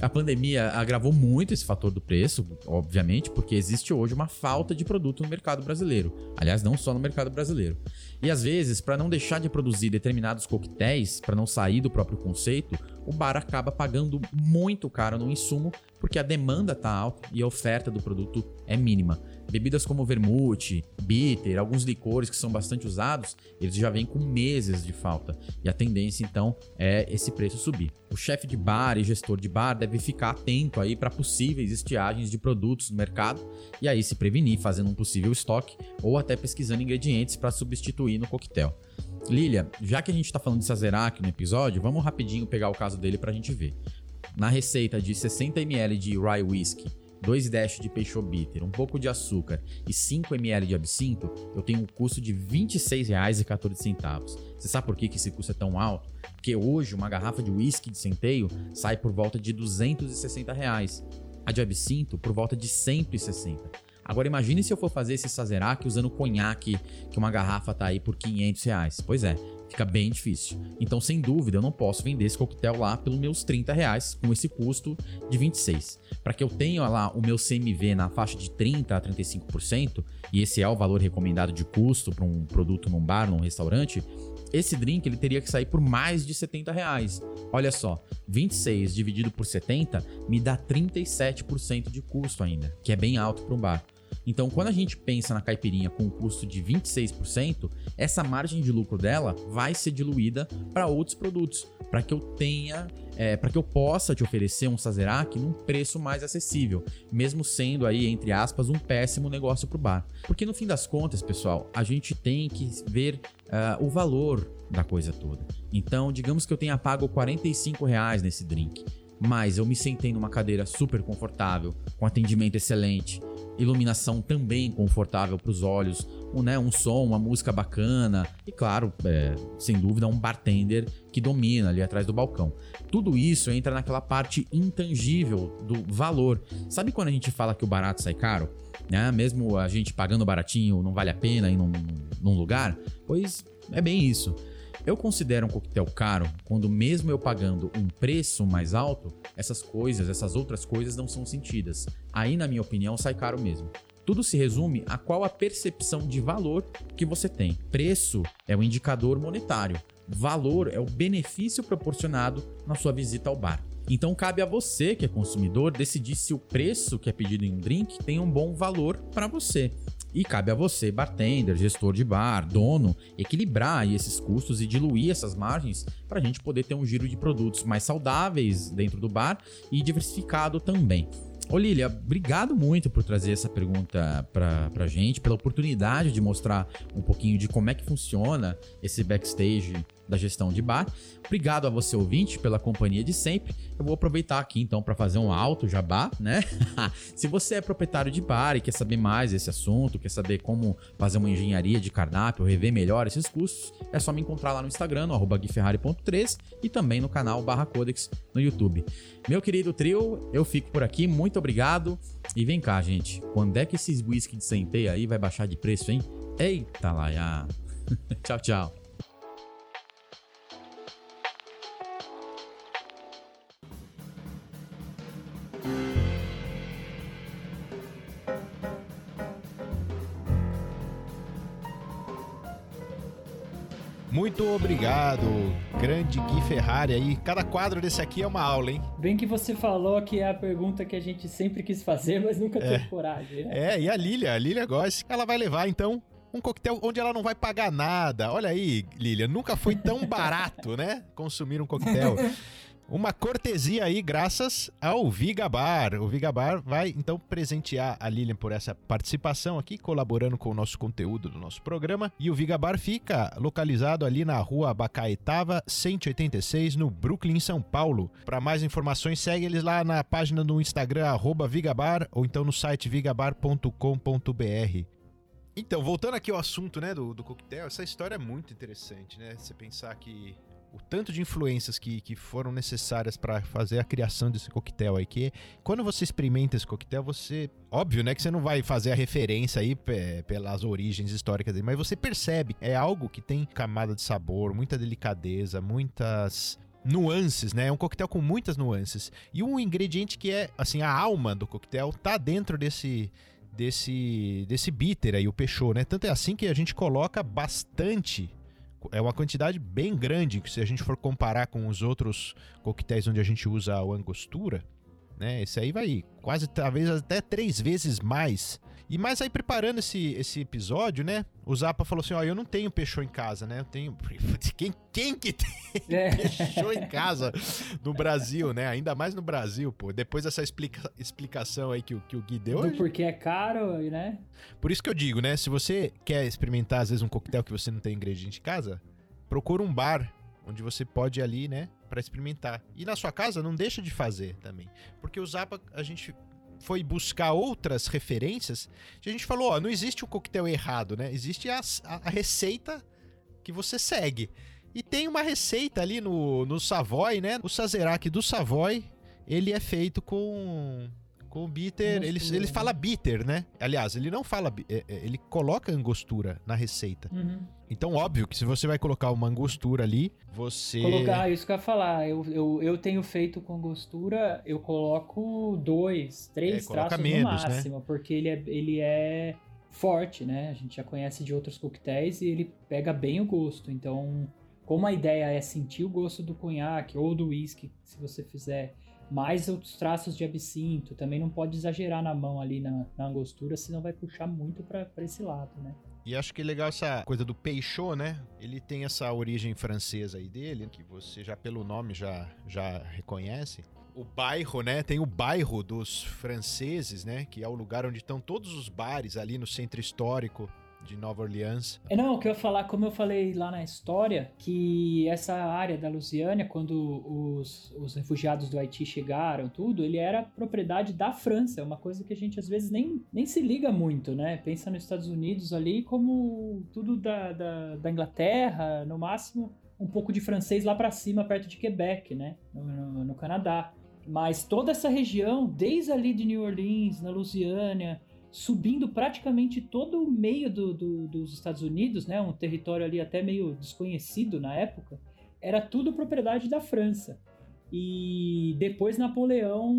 A pandemia agravou muito esse fator do preço, obviamente, porque existe hoje uma falta de produto no mercado brasileiro. Aliás, não só no mercado brasileiro. E às vezes, para não deixar de produzir determinados coquetéis, para não sair do próprio conceito, o bar acaba pagando muito caro no insumo porque a demanda está alta e a oferta do produto é mínima. Bebidas como vermute, bitter, alguns licores que são bastante usados, eles já vêm com meses de falta. E a tendência então é esse preço subir. O chefe de bar e gestor de bar deve ficar atento aí para possíveis estiagens de produtos no mercado e aí se prevenir fazendo um possível estoque ou até pesquisando ingredientes para substituir no coquetel. Lilia, já que a gente está falando de Sazerac no episódio, vamos rapidinho pegar o caso dele para a gente ver. Na receita de 60 ml de rye whisky 2 dash de peixe bitter, um pouco de açúcar e 5 ml de absinto, eu tenho um custo de R$ 26,14. Você sabe por que, que esse custo é tão alto? Porque hoje uma garrafa de whisky de centeio sai por volta de 260 reais. A de absinto por volta de 160. Agora imagine se eu for fazer esse Sazerac usando conhaque, que uma garrafa tá aí por 500 reais. Pois é, fica bem difícil. Então, sem dúvida, eu não posso vender esse coquetel lá pelos meus 30 reais, com esse custo de 26. Para que eu tenha lá o meu CMV na faixa de 30 a 35%, e esse é o valor recomendado de custo para um produto num bar, num restaurante, esse drink ele teria que sair por mais de 70 reais. Olha só, 26 dividido por 70 me dá 37% de custo ainda, que é bem alto para um bar. Então, quando a gente pensa na caipirinha com um custo de 26%, essa margem de lucro dela vai ser diluída para outros produtos, para que eu tenha, é, para que eu possa te oferecer um Sazerac num preço mais acessível, mesmo sendo aí entre aspas um péssimo negócio para o bar. Porque no fim das contas, pessoal, a gente tem que ver uh, o valor da coisa toda. Então, digamos que eu tenha pago 45 reais nesse drink mas eu me sentei numa cadeira super confortável, com atendimento excelente, iluminação também confortável para os olhos, um, né, um som, uma música bacana e, claro, é, sem dúvida, um bartender que domina ali atrás do balcão. Tudo isso entra naquela parte intangível do valor. Sabe quando a gente fala que o barato sai caro? Né? Mesmo a gente pagando baratinho não vale a pena ir num, num lugar? Pois é bem isso. Eu considero um coquetel caro quando, mesmo eu pagando um preço mais alto, essas coisas, essas outras coisas não são sentidas. Aí, na minha opinião, sai caro mesmo. Tudo se resume a qual a percepção de valor que você tem. Preço é o indicador monetário, valor é o benefício proporcionado na sua visita ao bar. Então cabe a você, que é consumidor, decidir se o preço que é pedido em um drink tem um bom valor para você. E cabe a você, bartender, gestor de bar, dono, equilibrar esses custos e diluir essas margens para a gente poder ter um giro de produtos mais saudáveis dentro do bar e diversificado também. Ô Lilia, obrigado muito por trazer essa pergunta pra, pra gente, pela oportunidade de mostrar um pouquinho de como é que funciona esse backstage da gestão de bar. Obrigado a você ouvinte pela companhia de sempre. Eu vou aproveitar aqui então para fazer um alto jabá, né? Se você é proprietário de bar e quer saber mais desse assunto, quer saber como fazer uma engenharia de cardápio, rever melhor esses custos, é só me encontrar lá no Instagram, no guiferrari.3 e também no canal Barra Codex no YouTube. Meu querido trio, eu fico por aqui, muito obrigado. E vem cá, gente, quando é que esses whisky de centeio aí vai baixar de preço, hein? Eita lá, tchau, tchau. Muito obrigado, grande Gui Ferrari aí. Cada quadro desse aqui é uma aula, hein? Bem que você falou que é a pergunta que a gente sempre quis fazer, mas nunca é. teve coragem. Né? É, e a Lilia, a Lilia gosta. Ela vai levar, então, um coquetel onde ela não vai pagar nada. Olha aí, Lilia, nunca foi tão barato, né? Consumir um coquetel. Uma cortesia aí, graças ao Vigabar. O Vigabar vai então presentear a Lilian por essa participação aqui, colaborando com o nosso conteúdo do nosso programa. E o Vigabar fica localizado ali na rua Bacaetava, 186, no Brooklyn, São Paulo. Para mais informações, segue eles lá na página do Instagram, Vigabar, ou então no site vigabar.com.br. Então, voltando aqui ao assunto, né, do, do coquetel, essa história é muito interessante, né? Você pensar que o tanto de influências que, que foram necessárias para fazer a criação desse coquetel aí, que quando você experimenta esse coquetel, você. Óbvio, né, que você não vai fazer a referência aí pelas origens históricas dele, mas você percebe, é algo que tem camada de sabor, muita delicadeza, muitas nuances, né? É um coquetel com muitas nuances. E um ingrediente que é, assim, a alma do coquetel tá dentro desse desse desse bitter aí, o peixô, né? Tanto é assim que a gente coloca bastante é uma quantidade bem grande, que se a gente for comparar com os outros coquetéis onde a gente usa a angostura, né? Esse aí vai quase, talvez até três vezes mais. E mais aí preparando esse, esse episódio, né? O Zapa falou assim, ó, eu não tenho peixô em casa, né? Eu tenho... Quem, quem que tem é. peixô em casa no Brasil, né? Ainda mais no Brasil, pô. Depois dessa explica, explicação aí que, o, que o Gui deu... Do porque é caro, né? Por isso que eu digo, né? Se você quer experimentar, às vezes, um coquetel que você não tem ingrediente em casa, procura um bar onde você pode ali, né, para experimentar. E na sua casa não deixa de fazer também, porque o Zapa a gente foi buscar outras referências, a gente falou, ó, não existe o coquetel errado, né? Existe a, a, a, receita que você segue. E tem uma receita ali no, no Savoy, né? O Sazerac do Savoy, ele é feito com com bitter, ele, ele fala bitter, né? Aliás, ele não fala, é, é, ele coloca angostura na receita. Uhum. Então, óbvio que se você vai colocar uma angostura ali, você. Colocar, isso que eu ia falar. Eu, eu, eu tenho feito com angostura, eu coloco dois, três é, traços menos, no né? máximo, né? porque ele é, ele é forte, né? A gente já conhece de outros coquetéis e ele pega bem o gosto. Então, como a ideia é sentir o gosto do conhaque ou do whisky, se você fizer mais outros traços de absinto, também não pode exagerar na mão ali na, na angostura, senão vai puxar muito para esse lado, né? E acho que é legal essa coisa do peixô, né? Ele tem essa origem francesa aí dele, que você já pelo nome já, já reconhece. O bairro, né? Tem o bairro dos franceses, né? Que é o lugar onde estão todos os bares ali no centro histórico de Nova Orleans. É, não, o que eu ia falar, como eu falei lá na história, que essa área da Lusiânia, quando os, os refugiados do Haiti chegaram, tudo, ele era propriedade da França, é uma coisa que a gente às vezes nem, nem se liga muito, né? Pensa nos Estados Unidos ali como tudo da, da, da Inglaterra, no máximo um pouco de francês lá para cima, perto de Quebec, né? No, no, no Canadá. Mas toda essa região, desde ali de New Orleans, na Lusiânia, subindo praticamente todo o meio do, do, dos Estados Unidos, né, um território ali até meio desconhecido na época, era tudo propriedade da França. E depois Napoleão,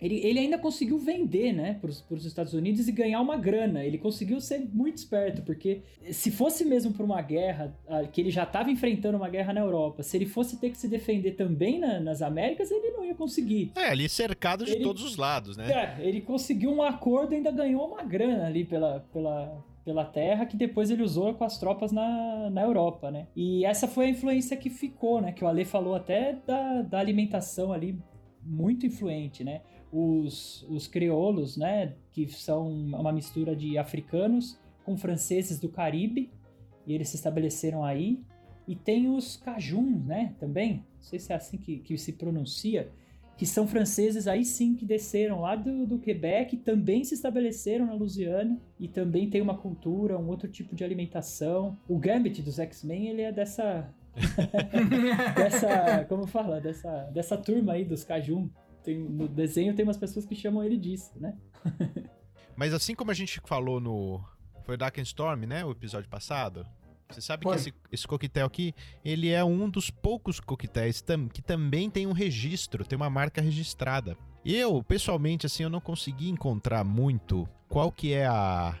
ele, ele ainda conseguiu vender, né, para os Estados Unidos e ganhar uma grana. Ele conseguiu ser muito esperto, porque se fosse mesmo para uma guerra, que ele já estava enfrentando uma guerra na Europa, se ele fosse ter que se defender também na, nas Américas, ele não ia conseguir. É, ali cercado de ele, todos os lados, né? É, ele conseguiu um acordo e ainda ganhou uma grana ali pela, pela, pela terra que depois ele usou com as tropas na, na Europa, né? E essa foi a influência que ficou, né? Que o Ale falou até da, da alimentação ali muito influente, né? Os, os crioulos, né? Que são uma mistura de africanos com franceses do Caribe e eles se estabeleceram aí. E tem os cajuns, né? Também, não sei se é assim que, que se pronuncia, que são franceses aí sim que desceram lá do, do Quebec, também se estabeleceram na Louisiana e também tem uma cultura, um outro tipo de alimentação. O Gambit dos X-Men, ele é dessa dessa, como fala, dessa dessa turma aí dos Cajun. Tem, no desenho tem umas pessoas que chamam ele disso, né? Mas assim como a gente falou no foi Dark Storm, né, o episódio passado, você sabe Foi. que esse, esse coquetel aqui, ele é um dos poucos coquetéis tam, que também tem um registro, tem uma marca registrada. Eu, pessoalmente, assim, eu não consegui encontrar muito qual que é a,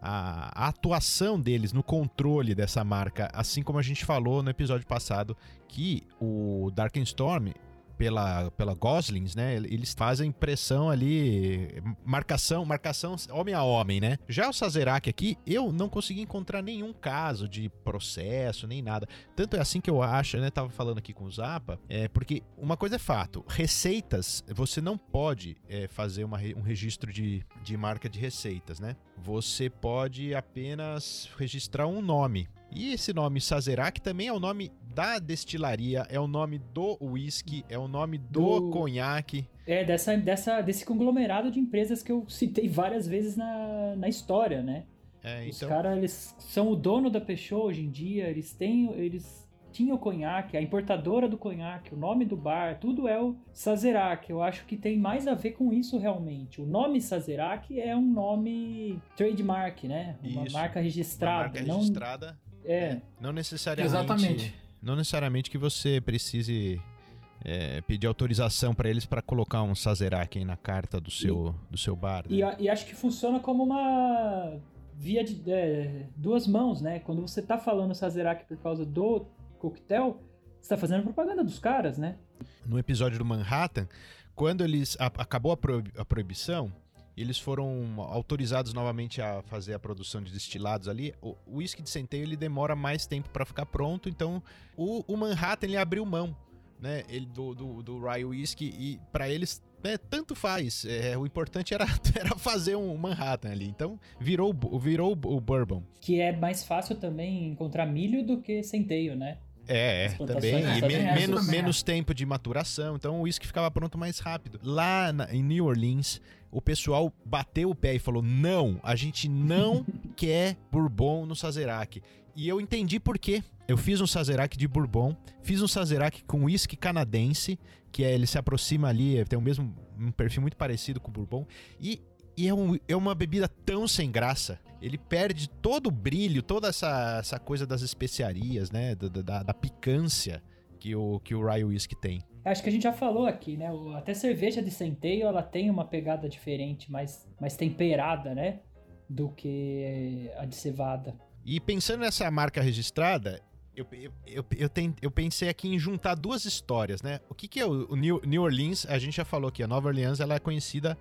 a, a, atuação deles no controle dessa marca, assim como a gente falou no episódio passado, que o Dark Storm pela, pela Goslings, né? Eles fazem pressão ali, marcação, marcação homem a homem, né? Já o Sazerac aqui, eu não consegui encontrar nenhum caso de processo, nem nada. Tanto é assim que eu acho, né? Tava falando aqui com o Zapa, é porque uma coisa é fato, receitas, você não pode é, fazer uma, um registro de, de marca de receitas, né? Você pode apenas registrar um nome. E esse nome Sazerac também é o nome da destilaria, é o nome do whisky, é o nome do, do... conhaque. É, dessa, dessa, desse conglomerado de empresas que eu citei várias vezes na, na história, né? É, Os então... caras, eles são o dono da Peugeot hoje em dia, eles têm, eles tinham o conhaque, a importadora do conhaque, o nome do bar, tudo é o Sazerac. Eu acho que tem mais a ver com isso realmente. O nome Sazerac é um nome trademark, né? Uma isso, marca registrada. Uma marca não... registrada. É. Não necessariamente. Exatamente. Não necessariamente que você precise é, pedir autorização para eles para colocar um Sazerac na carta do seu, e, do seu bar. Né? E, e, acho que funciona como uma via de é, duas mãos, né? Quando você tá falando Sazerac por causa do coquetel, você tá fazendo propaganda dos caras, né? No episódio do Manhattan, quando eles a, acabou a, a proibição, eles foram autorizados novamente a fazer a produção de destilados ali. O uísque de centeio ele demora mais tempo para ficar pronto, então o, o, Manhattan ele abriu mão, né, ele, do, do, do Rye Whisky e para eles né, tanto faz. É, o importante era, era fazer um Manhattan ali. Então virou, virou o Bourbon. Que é mais fácil também encontrar milho do que centeio, né? É, também. E me, menos, menos tempo de maturação. Então o uísque ficava pronto mais rápido. Lá na, em New Orleans, o pessoal bateu o pé e falou: não, a gente não quer bourbon no Sazerac. E eu entendi por quê. Eu fiz um Sazerac de bourbon, fiz um Sazerac com uísque canadense, que é, ele se aproxima ali, tem o mesmo um perfil muito parecido com o bourbon. E, e é, um, é uma bebida tão sem graça. Ele perde todo o brilho, toda essa, essa coisa das especiarias, né? Da, da, da picância que o, que o Rye Whisky tem. Acho que a gente já falou aqui, né? Até cerveja de centeio, ela tem uma pegada diferente, mais, mais temperada, né? Do que a de cevada. E pensando nessa marca registrada, eu, eu, eu, eu, eu pensei aqui em juntar duas histórias, né? O que, que é o, o New, New Orleans? A gente já falou que a Nova Orleans ela é conhecida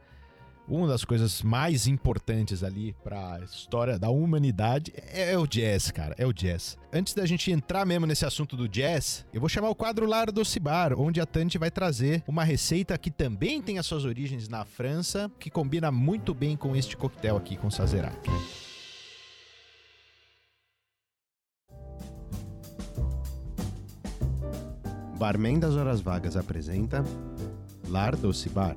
uma das coisas mais importantes ali para a história da humanidade é, o jazz, cara, é o jazz. Antes da gente entrar mesmo nesse assunto do jazz, eu vou chamar o quadro Lar do Cibar, onde a Tante vai trazer uma receita que também tem as suas origens na França, que combina muito bem com este coquetel aqui com Sazerac. Barman das Horas Vagas apresenta Lar Bar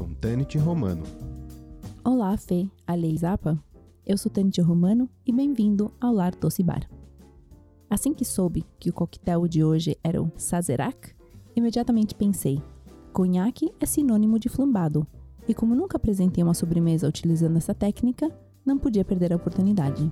com Tanit Romano. Olá, Fê, Ale Zapa. Eu sou Tanit Romano e bem-vindo ao Lar Doce Bar. Assim que soube que o coquetel de hoje era o Sazerac, imediatamente pensei: conhaque é sinônimo de flambado, e como nunca apresentei uma sobremesa utilizando essa técnica, não podia perder a oportunidade.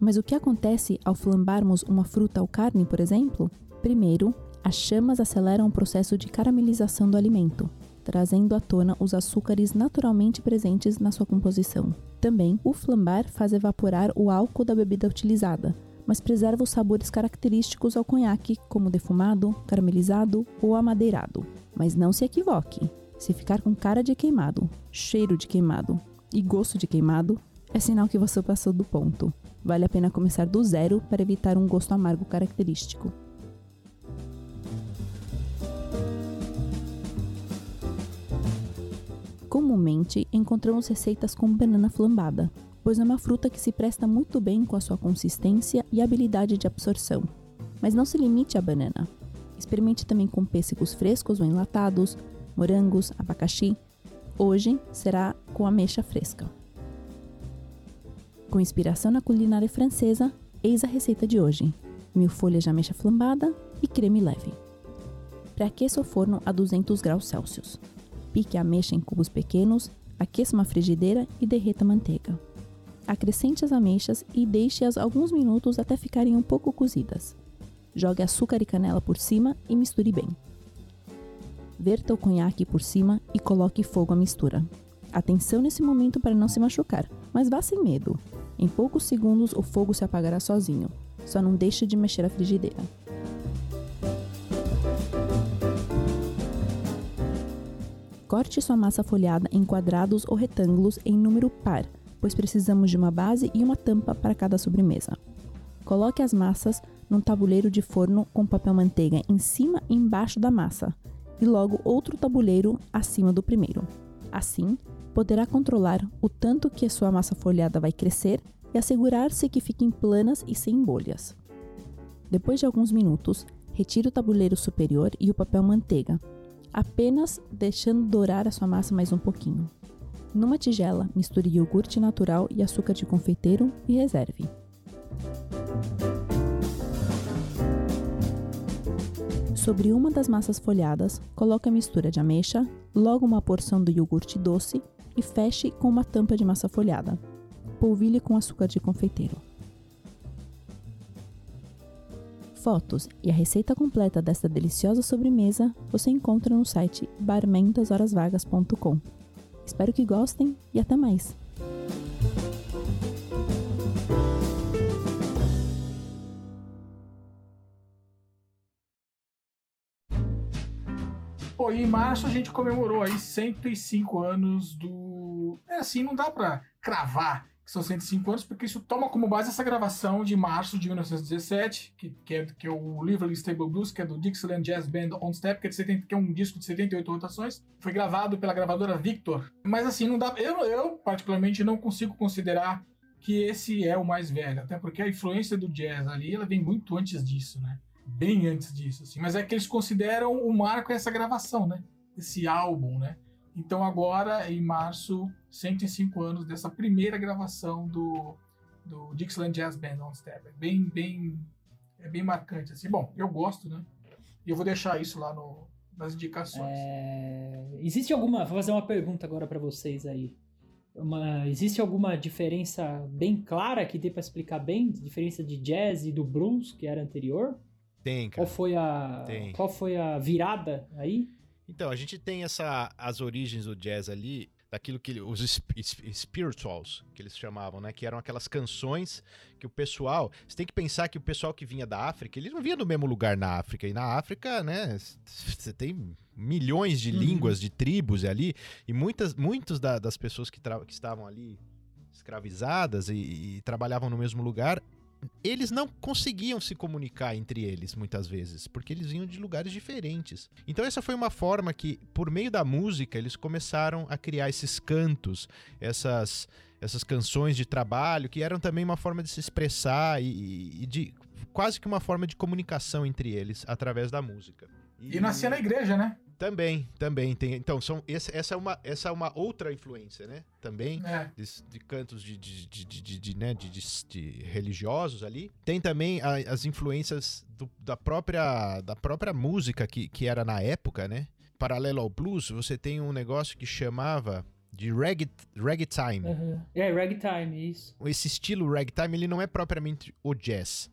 Mas o que acontece ao flambarmos uma fruta ou carne, por exemplo? Primeiro, as chamas aceleram o processo de caramelização do alimento, trazendo à tona os açúcares naturalmente presentes na sua composição. Também, o flambar faz evaporar o álcool da bebida utilizada, mas preserva os sabores característicos ao conhaque, como defumado, caramelizado ou amadeirado. Mas não se equivoque: se ficar com cara de queimado, cheiro de queimado e gosto de queimado, é sinal que você passou do ponto. Vale a pena começar do zero para evitar um gosto amargo característico. Comumente encontramos receitas com banana flambada, pois é uma fruta que se presta muito bem com a sua consistência e habilidade de absorção. Mas não se limite à banana. Experimente também com pêssegos frescos ou enlatados, morangos, abacaxi. Hoje será com ameixa fresca. Com inspiração na culinária francesa, eis a receita de hoje: mil folhas de ameixa flambada e creme leve. Pré-aqueça o forno a 200 graus Celsius. Pique a ameixa em cubos pequenos, aqueça uma frigideira e derreta a manteiga. Acrescente as ameixas e deixe-as alguns minutos até ficarem um pouco cozidas. Jogue açúcar e canela por cima e misture bem. Verta o conhaque por cima e coloque fogo à mistura. Atenção nesse momento para não se machucar, mas vá sem medo. Em poucos segundos o fogo se apagará sozinho. Só não deixe de mexer a frigideira. Corte sua massa folhada em quadrados ou retângulos em número par, pois precisamos de uma base e uma tampa para cada sobremesa. Coloque as massas num tabuleiro de forno com papel manteiga em cima e embaixo da massa, e logo outro tabuleiro acima do primeiro. Assim, poderá controlar o tanto que a sua massa folhada vai crescer e assegurar-se que fiquem planas e sem bolhas. Depois de alguns minutos, retire o tabuleiro superior e o papel manteiga, apenas deixando dourar a sua massa mais um pouquinho. Numa tigela, misture iogurte natural e açúcar de confeiteiro e reserve. Sobre uma das massas folhadas, coloque a mistura de ameixa, logo uma porção do iogurte doce e feche com uma tampa de massa folhada. Polvilhe com açúcar de confeiteiro. Fotos e a receita completa desta deliciosa sobremesa você encontra no site barmentoshorasvagas.com. Espero que gostem e até mais! E em março a gente comemorou aí 105 anos do. É assim, não dá pra cravar que são 105 anos, porque isso toma como base essa gravação de março de 1917, que, que, é, que é o Lively Stable Blues, que é do Dixieland Jazz Band On Step, que é, de 70, que é um disco de 78 rotações. Foi gravado pela gravadora Victor. Mas assim, não dá. Eu, eu particularmente, não consigo considerar que esse é o mais velho, até porque a influência do jazz ali ela vem muito antes disso, né? Bem antes disso, assim. Mas é que eles consideram o marco essa gravação, né? Esse álbum, né? Então agora, em março, 105 anos dessa primeira gravação do, do Dixieland Jazz Band on Step. É bem, bem, é bem marcante, assim. Bom, eu gosto, né? E eu vou deixar isso lá no, nas indicações. É... Existe alguma... Vou fazer uma pergunta agora para vocês aí. Uma, existe alguma diferença bem clara que dê para explicar bem? Diferença de jazz e do blues, que era anterior? Tem, cara. Qual foi a, Tem. qual foi a virada aí? Então, a gente tem essa as origens do jazz ali, daquilo que os sp- sp- spirituals, que eles chamavam, né? Que eram aquelas canções que o pessoal. Você tem que pensar que o pessoal que vinha da África, eles não vinham do mesmo lugar na África. E na África, né? Você tem milhões de Uhum. línguas, de tribos ali. E muitas, muitas da- das pessoas que, que estavam ali escravizadas e, e trabalhavam no mesmo lugar. Eles não conseguiam se comunicar entre eles muitas vezes, porque eles vinham de lugares diferentes. Então essa foi uma forma que, por meio da música, eles começaram a criar esses cantos, essas essas canções de trabalho, que eram também uma forma de se expressar e, e de quase que uma forma de comunicação entre eles através da música. E nascia na igreja, né? Também, também tem. Então, são, esse- essa, é uma, essa é uma outra influência, né? Também É. de, de cantos de, de, de, de, né? de, religiosos ali. Tem também a- as influências do- da, própria, da própria música que, que era na época, né? Paralelo ao blues, você tem um negócio que chamava de reggae, ragtime. Uhum. É, ragtime, isso. Esse estilo ragtime, ele não é propriamente o jazz.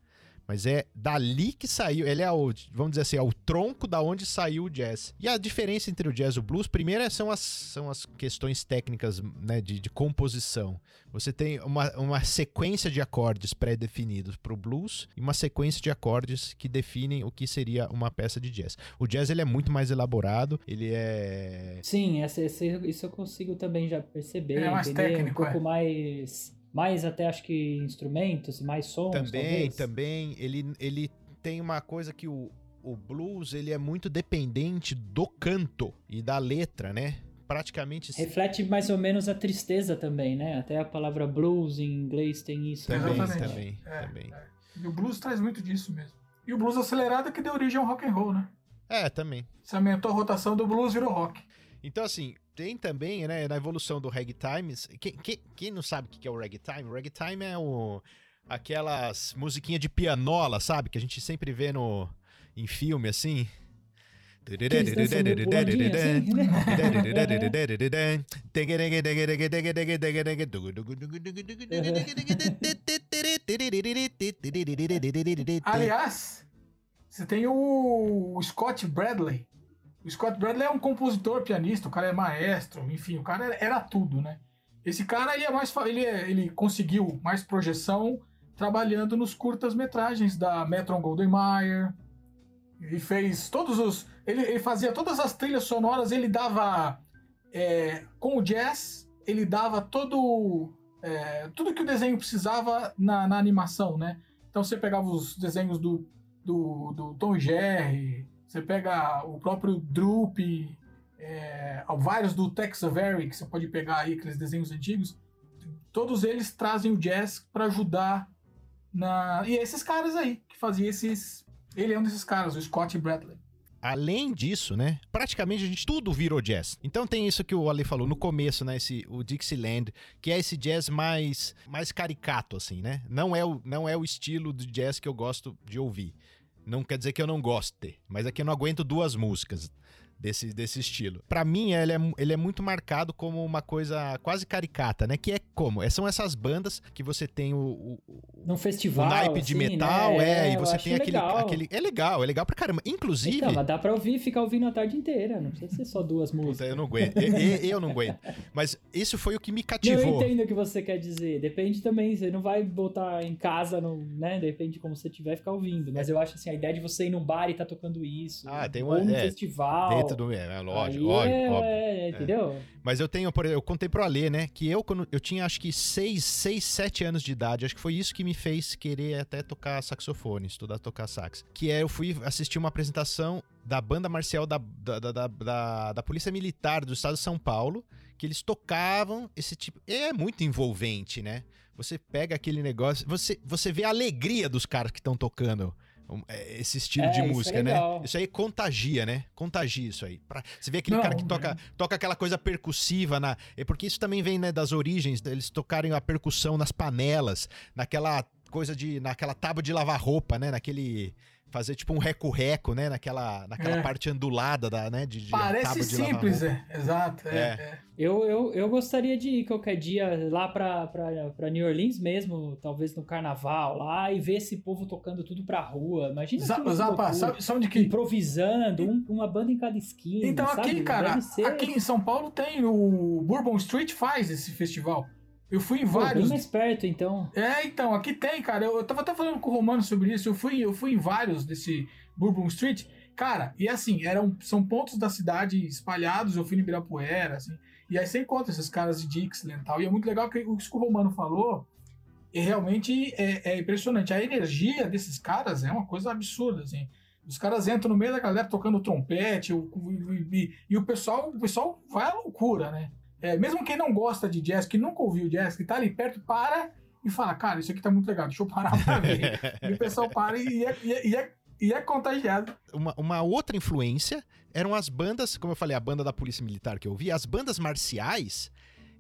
Mas é dali que saiu, ele é o, vamos dizer assim, é o tronco da onde saiu o jazz. E a diferença entre o jazz e o blues, primeiro é- são as, são as questões técnicas né, de, de composição. Você tem uma, uma sequência de acordes pré-definidos para o blues e uma sequência de acordes que definem o que seria uma peça de jazz. O jazz ele é muito mais elaborado, ele é Sim, essa, essa- isso eu consigo também já perceber. É mais entender? técnico, Um pouco é. mais. Mais até acho que instrumentos, mais sons. Também, talvez. também. Ele, ele tem uma coisa que o, o blues ele é muito dependente do canto e da letra, né? Praticamente se- Reflete mais ou menos a tristeza também, né? Até a palavra blues em inglês tem isso. também, Exatamente. também, É, também. E o blues traz muito disso mesmo. E o blues acelerado é que deu origem ao rock and roll, né? É, também. Você aumentou a rotação do blues, virou rock. Então, assim, tem também, né, na evolução do ragtime. Quem, quem, quem não sabe o que é o ragtime? O ragtime é o, aquelas musiquinhas de pianola, sabe? Que a gente sempre vê no, em filme, assim. Aliás, você tem o Scott Bradley. O Scott Bradley é um compositor, pianista, o cara é maestro, enfim, o cara era, tudo, né? Esse cara ele é mais ele, é- ele conseguiu mais projeção trabalhando nos curtas-metragens da Metron Golden Mayer. Ele fez todos os. Ele, ele fazia todas as trilhas sonoras, ele dava. é, com o jazz, ele dava todo. é, tudo que o desenho precisava na, na animação, né? Então você pegava os desenhos do, do, do Tom Jerry, você pega o próprio Droop, é, vários do Tex Avery, que você pode pegar aí, aqueles desenhos antigos. Todos eles trazem o jazz para ajudar na. E esses caras aí, que faziam esses. Ele é um desses caras, o Scott Bradley. Além disso, né? Praticamente a gente tudo virou jazz. Então tem isso que o Ale falou no começo, né? Esse, o Dixieland, que é esse jazz mais, mais caricato, assim, né? Não é, o, não é o estilo de jazz que eu gosto de ouvir. Não quer dizer que eu não goste, mas é que eu não aguento duas músicas desse, desse estilo. Pra mim, ele é, ele é muito marcado como uma coisa quase caricata, né? Que é como? É, São essas bandas que você tem o, o, Num festival. o naipe de assim, metal, né? é, e você tem aquele, legal. aquele. É legal, é legal pra caramba. Inclusive. Então, mas dá pra ouvir ficar ouvindo a tarde inteira. Não precisa ser só duas músicas. eu não aguento. Eu, eu- não aguento. Mas isso foi o que me Não, eu cativou. entendo o que você quer dizer. Depende também, você não vai botar em casa, no, né? Depende de como você tiver ficar ouvindo. Mas eu acho assim, a ideia de você ir num bar e tá tocando isso. Ah, tem uma- Ou num é, festival. Dentro do. É, é lógico, lógico, é, óbvio. é, entendeu? Mas eu tenho, por exemplo, eu contei pro Alê, né? Que eu, quando eu tinha acho que 6, 6, 7 anos de idade, acho que foi isso que me fez querer até tocar saxofone, estudar a tocar sax. Que é, eu fui assistir uma apresentação da banda marcial da, da, da, da, da- Polícia Militar do Estado de São Paulo, que eles tocavam esse tipo. É muito envolvente, né? Você pega aquele negócio, você, você vê a alegria dos caras que estão tocando é, esse estilo É, de é música, né? legal. Isso aí contagia, né? Contagia isso aí. Pra- você vê aquele Não, cara que toca, é. toca aquela coisa percussiva na. É porque isso também vem, né, das origens, deles tocarem a percussão nas panelas, naquela coisa de. naquela tábua de lavar roupa, né? Naquele. Fazer tipo um reco-reco, né? Naquela, naquela É. parte ondulada da, né? De, de Parece simples, é. Exato. É, É. é. Eu, eu, eu gostaria de ir qualquer dia lá pra, pra, pra New Orleans mesmo, talvez no carnaval lá, e ver esse povo tocando tudo pra rua. Imagina Zapa, loucura. sabe, sabe de que? improvisando, um- uma banda em cada esquina. Então sabe? aqui, cara, ser, aqui em São Paulo tem o Bourbon Street faz esse festival. Eu fui em pô, bem vários. mais perto, então. É, então, aqui tem, cara. Eu, eu tava até falando com o Romano sobre isso. Eu fui, eu fui em vários desse Bourbon Street. Cara, e assim, eram, são pontos da cidade espalhados. Eu fui em Ibirapuera, assim. E aí você encontra esses caras de Dixieland e tal. E é muito legal que o que o Romano falou. E realmente é, é impressionante. A energia desses caras é uma coisa absurda, assim. Os caras entram no meio da galera tocando trompete, o- e, e o pessoal, o pessoal vai à loucura, né? É, mesmo quem não gosta de jazz, que nunca ouviu jazz, que tá ali perto, para e fala, cara, isso aqui tá muito legal, deixa eu parar pra ver. e o pessoal para e é, e é- e é- e é contagiado. uma, uma outra influência eram as bandas, como eu falei, a banda da Polícia Militar que eu vi, as bandas marciais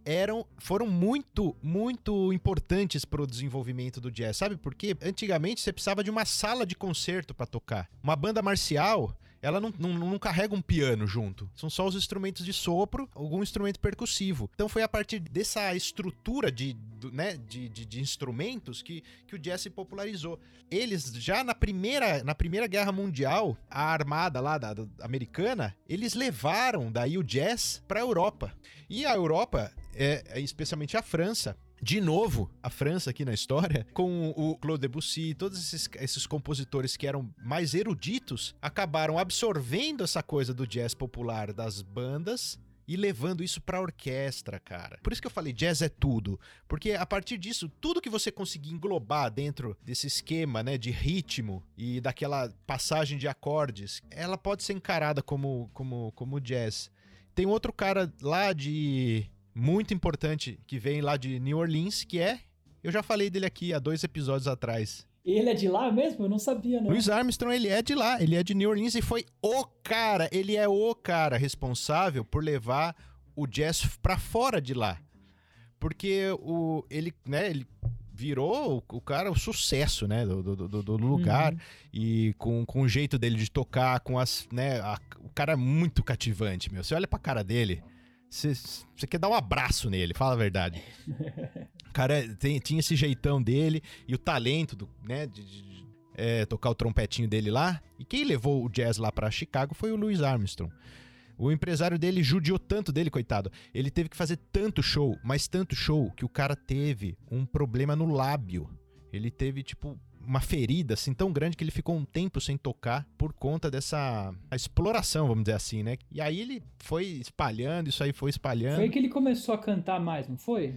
eram foram muito, muito importantes para o desenvolvimento do jazz. Sabe por quê? Antigamente você precisava de uma sala de concerto para tocar. Uma banda marcial, ela não, não, não carrega um piano junto. São só os instrumentos de sopro, algum instrumento percussivo. Então foi a partir dessa estrutura de, do- né, de, de, de instrumentos que, que o jazz se popularizou eles já na primeira, na primeira guerra mundial, a armada lá da, da- americana, eles levaram daí o jazz para a Europa. E a Europa, é, é, especialmente a França, de novo, a França aqui na história, com o Claude Debussy, todos esses, esses compositores que eram mais eruditos, acabaram absorvendo essa coisa do jazz popular das bandas e levando isso pra orquestra, cara. Por isso que eu falei, jazz é tudo. Porque a partir disso, tudo que você conseguir englobar dentro desse esquema, né, de ritmo e daquela passagem de acordes, ela pode ser encarada como, como, como jazz. Tem outro cara lá de. Muito importante, que vem lá de New Orleans, que é. Eu já falei dele aqui há dois episódios atrás. Ele é de lá mesmo? Eu não sabia, não. Louis Armstrong, ele é de lá, ele é de New Orleans e foi o cara, ele é o cara responsável por levar o jazz pra fora de lá. Porque o, ele, né, ele virou o, o cara o sucesso, né, do, do, do- do lugar Uhum. e com, com o jeito dele de tocar, com as, né, a- o cara é muito cativante, meu. Você olha pra cara dele, você, quer dar um abraço nele, fala a verdade. O cara tem- tinha esse jeitão dele e o talento do, né, de, de- é, tocar o trompetinho dele lá. E quem levou o jazz lá pra Chicago foi o Louis Armstrong. O empresário dele judiou tanto dele, coitado. Ele teve que fazer tanto show, mas tanto show, que o cara teve um problema no lábio. Ele teve, tipo, uma ferida assim tão grande que ele ficou um tempo sem tocar por conta dessa exploração, vamos dizer assim, né? E aí ele foi espalhando, isso aí foi espalhando. Foi aí que ele começou a cantar mais, não foi?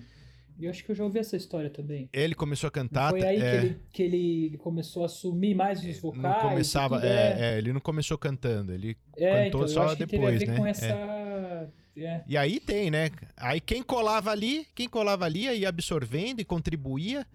Eu acho que eu já ouvi essa história também. Ele começou a cantar. Foi aí é, que, ele, que ele começou a assumir mais os vocais. não começava, tudo, é, é, ele não começou cantando, ele É, cantou então, só acho que teve depois, né? com É. essa... é. E aí tem, né? Aí quem colava ali, quem colava ali ia absorvendo e contribuía.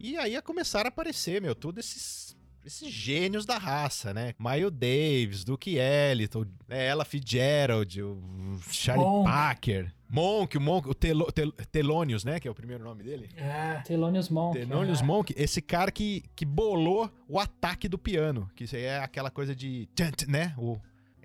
E aí ia começar a aparecer, meu, todos esses, esses gênios da raça, né? Miles Davis, Duke Ellington, né? Ella Fitzgerald, o Charlie Monk. Parker, Monk, o Monk, o Telo, Tel- Thelonious, né? Que é o primeiro nome dele. É. Thelonious Monk. Thelonious é. Monk, esse cara que, que bolou o ataque do piano. Que isso aí é aquela coisa de... né? O,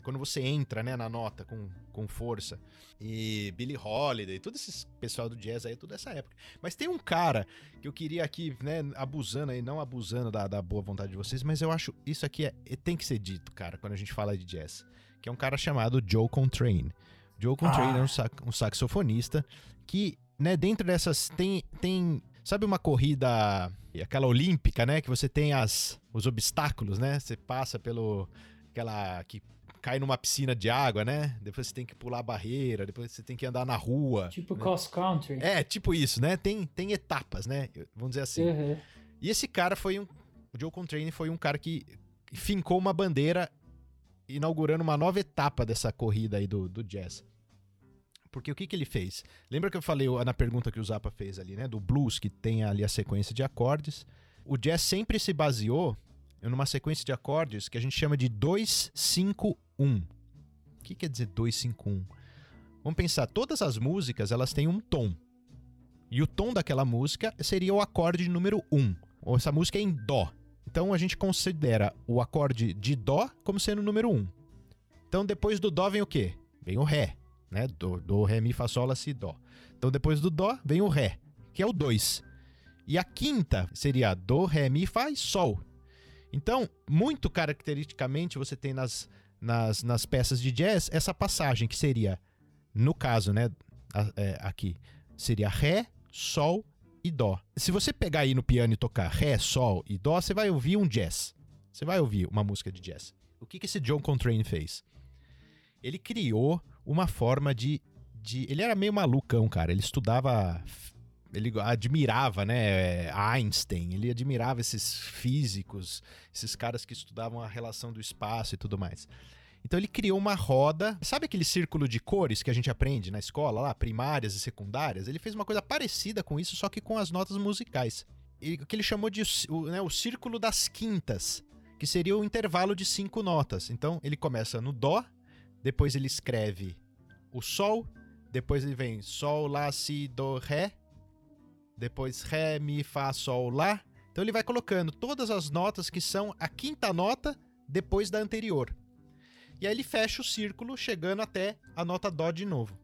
quando você entra, né, na nota com, com força. E Billie Holiday, todo esse pessoal do jazz aí, toda essa época. Mas tem um cara que eu queria aqui, né, abusando aí, não abusando da, da boa vontade de vocês, mas eu acho isso aqui é, é- tem que ser dito, cara, quando a gente fala de jazz. Que é um cara chamado Joe Contrain. Joe Contrain Ah. é um, sax- um saxofonista que, né, dentro dessas tem tem sabe uma corrida aquela olímpica, né, que você tem as os obstáculos, né? Você passa pelo aquela que cai numa piscina de água, né? Depois você tem que pular a barreira, depois você tem que andar na rua. Tipo né? cross country. É, tipo isso, né? Tem, tem etapas, né? Vamos dizer assim. Uhum. E esse cara foi um. O Joe Contrain foi um cara que fincou uma bandeira inaugurando uma nova etapa dessa corrida aí do, do jazz. Porque o que, que ele fez? Lembra que eu falei na pergunta que o Zappa fez ali, né? Do blues, que tem ali a sequência de acordes. O jazz sempre se baseou numa sequência de acordes que a gente chama de 2-5-1. O que quer dizer 2-5-1? Vamos pensar, todas as músicas elas têm um tom. E o tom daquela música seria o acorde número 1. Ou essa música é em Dó. Então a gente considera o acorde de Dó como sendo o número 1. Então depois do Dó vem o quê? Vem o Ré. Né? Do, do Ré, Mi, Fá, Sol, Lá, Si, Dó. Então depois do Dó vem o Ré, que é o 2. E a quinta seria Dó, Ré, Mi, Fá e Sol. Então, muito caracteristicamente, você tem nas, nas, nas peças de jazz essa passagem que seria, no caso, né, a- é, aqui, seria Ré, Sol e Dó. Se você pegar aí no piano e tocar Ré, Sol e Dó, você vai ouvir um jazz. Você vai ouvir uma música de jazz. O que, que esse John Coltrane fez? Ele criou uma forma de, de. Ele era meio malucão, cara. Ele estudava. Ele admirava, né? Einstein. Ele admirava esses físicos, esses caras que estudavam a relação do espaço e tudo mais. Então ele criou uma roda. Sabe aquele círculo de cores que a gente aprende na escola, lá, primárias e secundárias? Ele fez uma coisa parecida com isso, só que com as notas musicais. O que ele chamou de o, né, o círculo das quintas, que seria o intervalo de cinco notas. Então ele começa no Dó, depois ele escreve o Sol, depois ele vem Sol, Lá, Si, Do, Ré, depois Ré, Mi, Fá, Sol, Lá. Então ele vai colocando todas as notas que são a quinta nota depois da anterior. E aí ele fecha o círculo, chegando até a nota Dó de novo.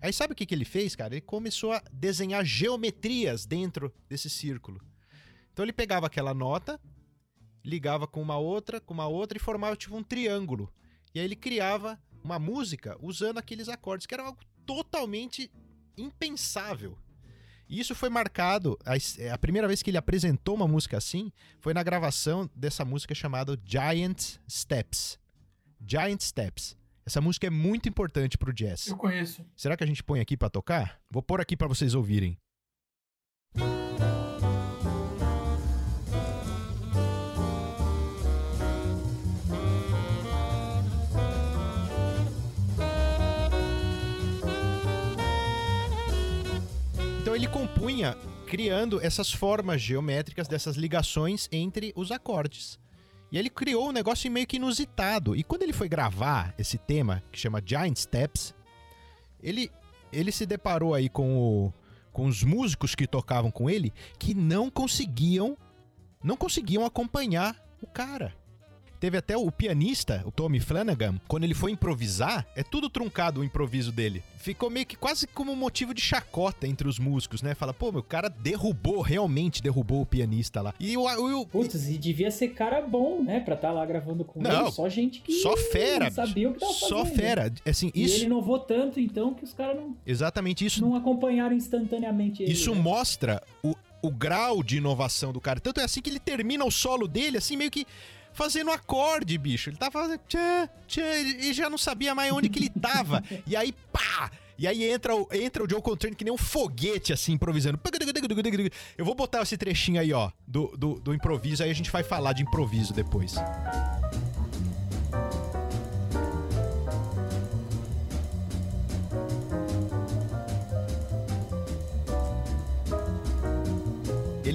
Aí sabe o que, que ele fez, cara? Ele começou a desenhar geometrias dentro desse círculo. Então ele pegava aquela nota, ligava com uma outra, com uma outra e formava tipo um triângulo. E aí ele criava uma música usando aqueles acordes, que era algo totalmente impensável. E isso foi marcado, a, é, a primeira vez que ele apresentou uma música assim, foi na gravação dessa música chamada Giant Steps. Giant Steps. Essa música é muito importante pro jazz. Eu conheço. Será que a gente põe aqui pra tocar? Vou pôr aqui pra vocês ouvirem. Compunha criando essas formas geométricas dessas ligações entre os acordes. E ele criou um negócio meio que inusitado. E quando ele foi gravar esse tema, que chama Giant Steps, ele, ele se deparou aí com, o, com os músicos que tocavam com ele que não conseguiam não conseguiam acompanhar o cara. Teve até o pianista, o Tommy Flanagan, quando ele foi improvisar, é tudo truncado o improviso dele. Ficou meio que quase como um motivo de chacota entre os músicos, né? Fala, pô, meu cara derrubou, realmente derrubou o pianista lá. E o. o, Putz, e devia ser cara bom, né? Pra estar lá gravando com Não, ele. Só gente que só fera, sabia o que tava só fazendo. fera. Assim, E isso. ele inovou tanto, então, que os caras não, Exatamente isso. não acompanharam instantaneamente ele. Isso né? mostra o, o grau de inovação do cara. Tanto é assim que ele termina o solo dele, assim, meio que fazendo acorde, bicho. Ele tava fazendo tchã, tchã, e já não sabia mais onde que ele tava. e aí, pá! E aí entra o, entra o Joe Contrane que nem um foguete, assim, improvisando. Eu vou botar esse trechinho aí, ó, do, do, do improviso, aí a gente vai falar de improviso depois.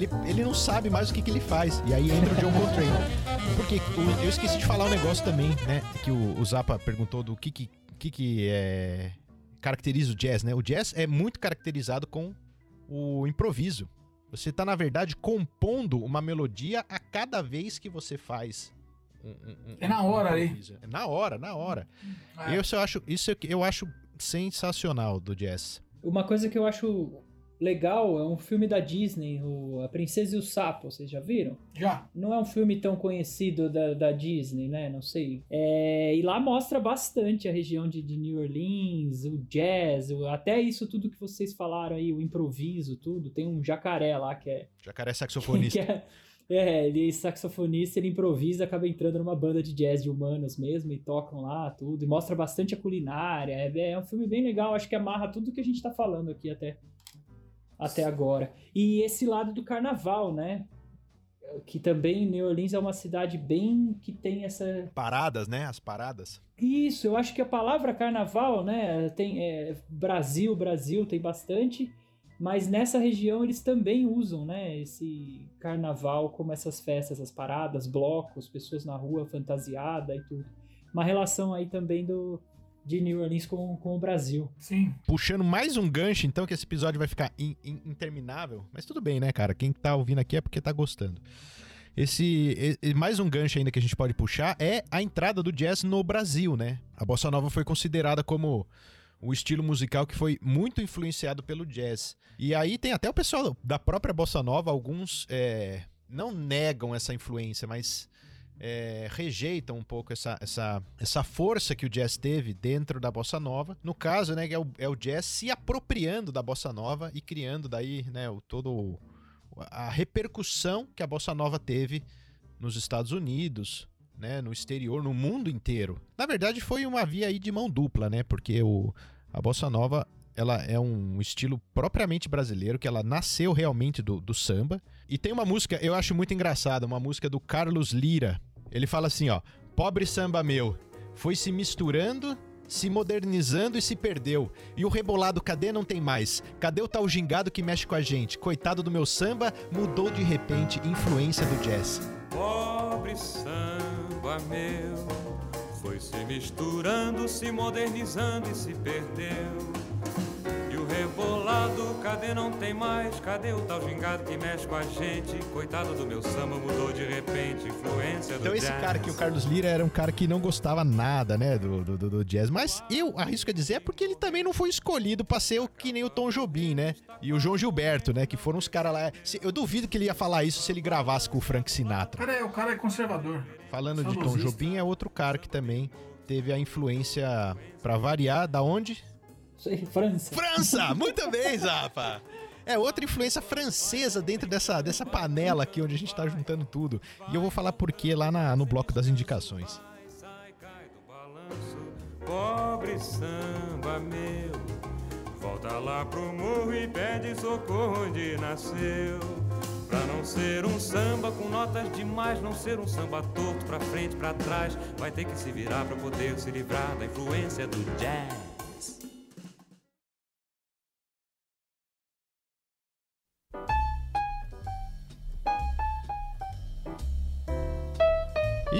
Ele, ele não sabe mais o que, que ele faz. E aí entra o John Coltrane. Porque o- eu esqueci de falar um negócio também, né? Que o, o Zappa perguntou do que que, que, que é, caracteriza o jazz, né? O jazz é muito caracterizado com o improviso. Você tá, na verdade, compondo uma melodia a cada vez que você faz. um- um- um- É na hora improviso. É na hora, na hora. É. Eu, só acho, isso eu- eu acho sensacional do jazz. Uma coisa que eu acho legal é um filme da Disney, o A Princesa e o Sapo, vocês já viram? Já. Não é um filme tão conhecido da, da Disney, né? Não sei. É, e lá mostra bastante a região de, de New Orleans, o jazz, o- até isso tudo que vocês falaram aí, o improviso, tudo. Tem um jacaré lá que é. Jacaré que saxofonista. é é, ele é saxofonista, ele improvisa, acaba entrando numa banda de jazz de humanos mesmo, e tocam lá tudo, e mostra bastante a culinária. É, é um filme bem legal, acho que amarra tudo que a gente tá falando aqui até, até agora. E esse lado do carnaval, né? Que também New Orleans é uma cidade bem que tem essa Paradas, né? As paradas. isso, eu acho que a palavra carnaval, né, tem é, Brasil, Brasil tem bastante, mas nessa região eles também usam, né, esse carnaval como essas festas, as paradas, blocos, pessoas na rua fantasiada e tudo. Uma relação aí também do de New Orleans com, com o Brasil. Sim. Puxando mais um gancho, então, que esse episódio vai ficar in- in- interminável. Mas tudo bem, né, cara? Quem tá ouvindo aqui é porque tá gostando. Esse, e- mais um gancho ainda que a gente pode puxar é a entrada do jazz no Brasil, né? A bossa nova foi considerada como o estilo musical que foi muito influenciado pelo jazz. E aí tem até o pessoal da própria bossa nova, alguns é, não negam essa influência, mas é, rejeitam um pouco essa, essa, essa força que o jazz teve dentro da bossa nova. No caso, né, é o, é o jazz se apropriando da bossa nova e criando daí, né, o todo a repercussão que a bossa nova teve nos Estados Unidos, né, no exterior, no mundo inteiro. Na verdade, foi uma via aí de mão dupla, né, porque o, a bossa nova ela é um estilo propriamente brasileiro, que ela nasceu realmente do, do samba. E tem uma música, eu acho muito engraçada, uma música do Carlos Lira. Ele fala assim, ó: "Pobre samba meu, foi se misturando, se modernizando e se perdeu. E o rebolado cadê não tem mais? Cadê o tal gingado que mexe com a gente? Coitado do meu samba, mudou de repente, influência do jazz." Pobre samba meu, foi se misturando, se modernizando e se perdeu. O rebolado, cadê não tem mais? Cadê o tal gingado que mexe com a gente? Coitado do meu samba, mudou de repente, influência do Então esse jazz. cara aqui, o Carlos Lira, era um cara que não gostava nada, né, do, do, do- do jazz. Mas eu arrisco a dizer é porque ele também não foi escolhido pra ser o que nem o Tom Jobim, né? E o João Gilberto, né? Que foram os caras lá. Se- Eu duvido que ele ia falar isso se ele gravasse com o Frank O Sinatra. cara é, o cara é conservador. Falando de Tom. Jobim, é outro cara que também teve a influência, pra variar, da onde? Aí, França. França! Muito bem, Zapa! É outra influência francesa dentro dessa, dessa panela aqui onde a gente tá juntando tudo. E eu vou falar por quê lá na- no bloco das indicações. Sai, cai do balanço, pobre samba meu. Volta lá pro morro e pede socorro onde nasceu. Pra não ser um samba com notas demais, não ser um samba torto pra frente, pra trás. Vai ter que se virar pra poder se livrar da influência do jazz.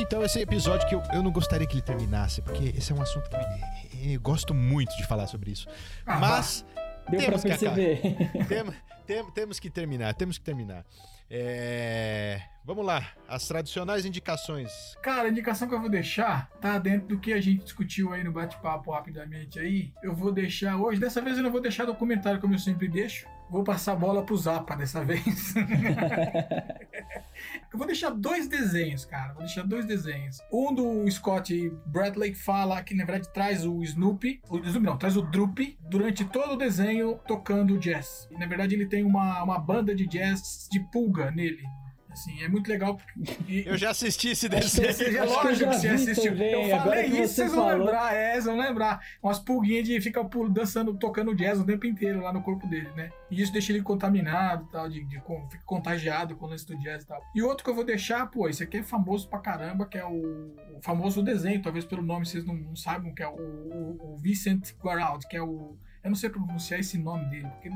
Então, esse episódio que eu, eu não gostaria que ele terminasse, porque esse é um assunto que me- eu gosto muito de falar sobre isso. Ah, Mas Deu pra temos que acabar. perceber. Tem- tem- temos que terminar, temos que terminar. É, Vamos lá, as tradicionais indicações. Cara, a indicação que eu vou deixar tá dentro do que a gente discutiu aí no bate-papo rapidamente aí. Eu vou deixar hoje, dessa vez eu não vou deixar documentário como eu sempre deixo. Vou passar a bola pro Zapa dessa vez. Eu vou deixar dois desenhos, cara. Vou deixar dois desenhos. Um do Scott Bradley fala que na verdade traz o Snoopy, o Snoopy não, traz o Droopy durante todo o desenho tocando jazz. Na verdade ele tem uma, uma banda de jazz de pulga nele. Assim, é muito legal. E, Eu já assisti esse desenho. você- é lógico já que você assistiu. também, eu agora falei que isso, você vocês vão falou. lembrar. É, vocês vão lembrar. Umas pulguinhas de ficar pul- dançando, tocando jazz o tempo inteiro lá no corpo dele, né? E isso deixa ele contaminado, tal, de, de, fica contagiado com o lance do jazz e tal. E outro que eu vou deixar, pô, esse aqui é famoso pra caramba, que é o, o famoso desenho, talvez pelo nome vocês não, não saibam, que é o, o, o Vincent Guaraud, que é o. Eu não sei pronunciar esse nome dele, porque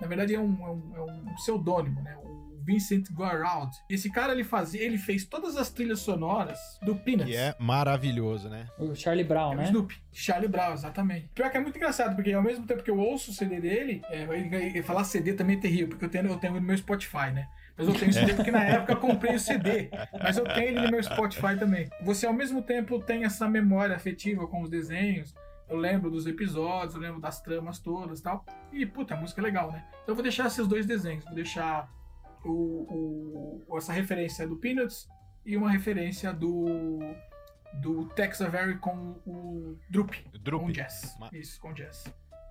na verdade é um, é um, é um pseudônimo, né? O Vincent Guaraud. Esse cara ele fazia, ele fez todas as trilhas sonoras do Peanuts. E é maravilhoso, né? O Charlie Brown, É o né? Snoopy. Charlie Brown, exatamente. Pior que é muito engraçado, porque ao mesmo tempo que eu ouço o CD dele, é, ele- ele- falar CD também é terrível, porque eu tenho, eu tenho no meu Spotify, né? Mas eu tenho CD porque na época eu comprei o CD. Mas eu tenho ele no meu Spotify também. Você ao mesmo tempo tem essa memória afetiva com os desenhos. Eu lembro dos episódios, eu lembro das tramas todas e tal. E, puta, a música é legal, né? Então eu vou deixar esses dois desenhos. Vou deixar o, o- essa referência do Peanuts e uma referência do do Tex Avery com o Droop. com jazz. Isso, com jazz.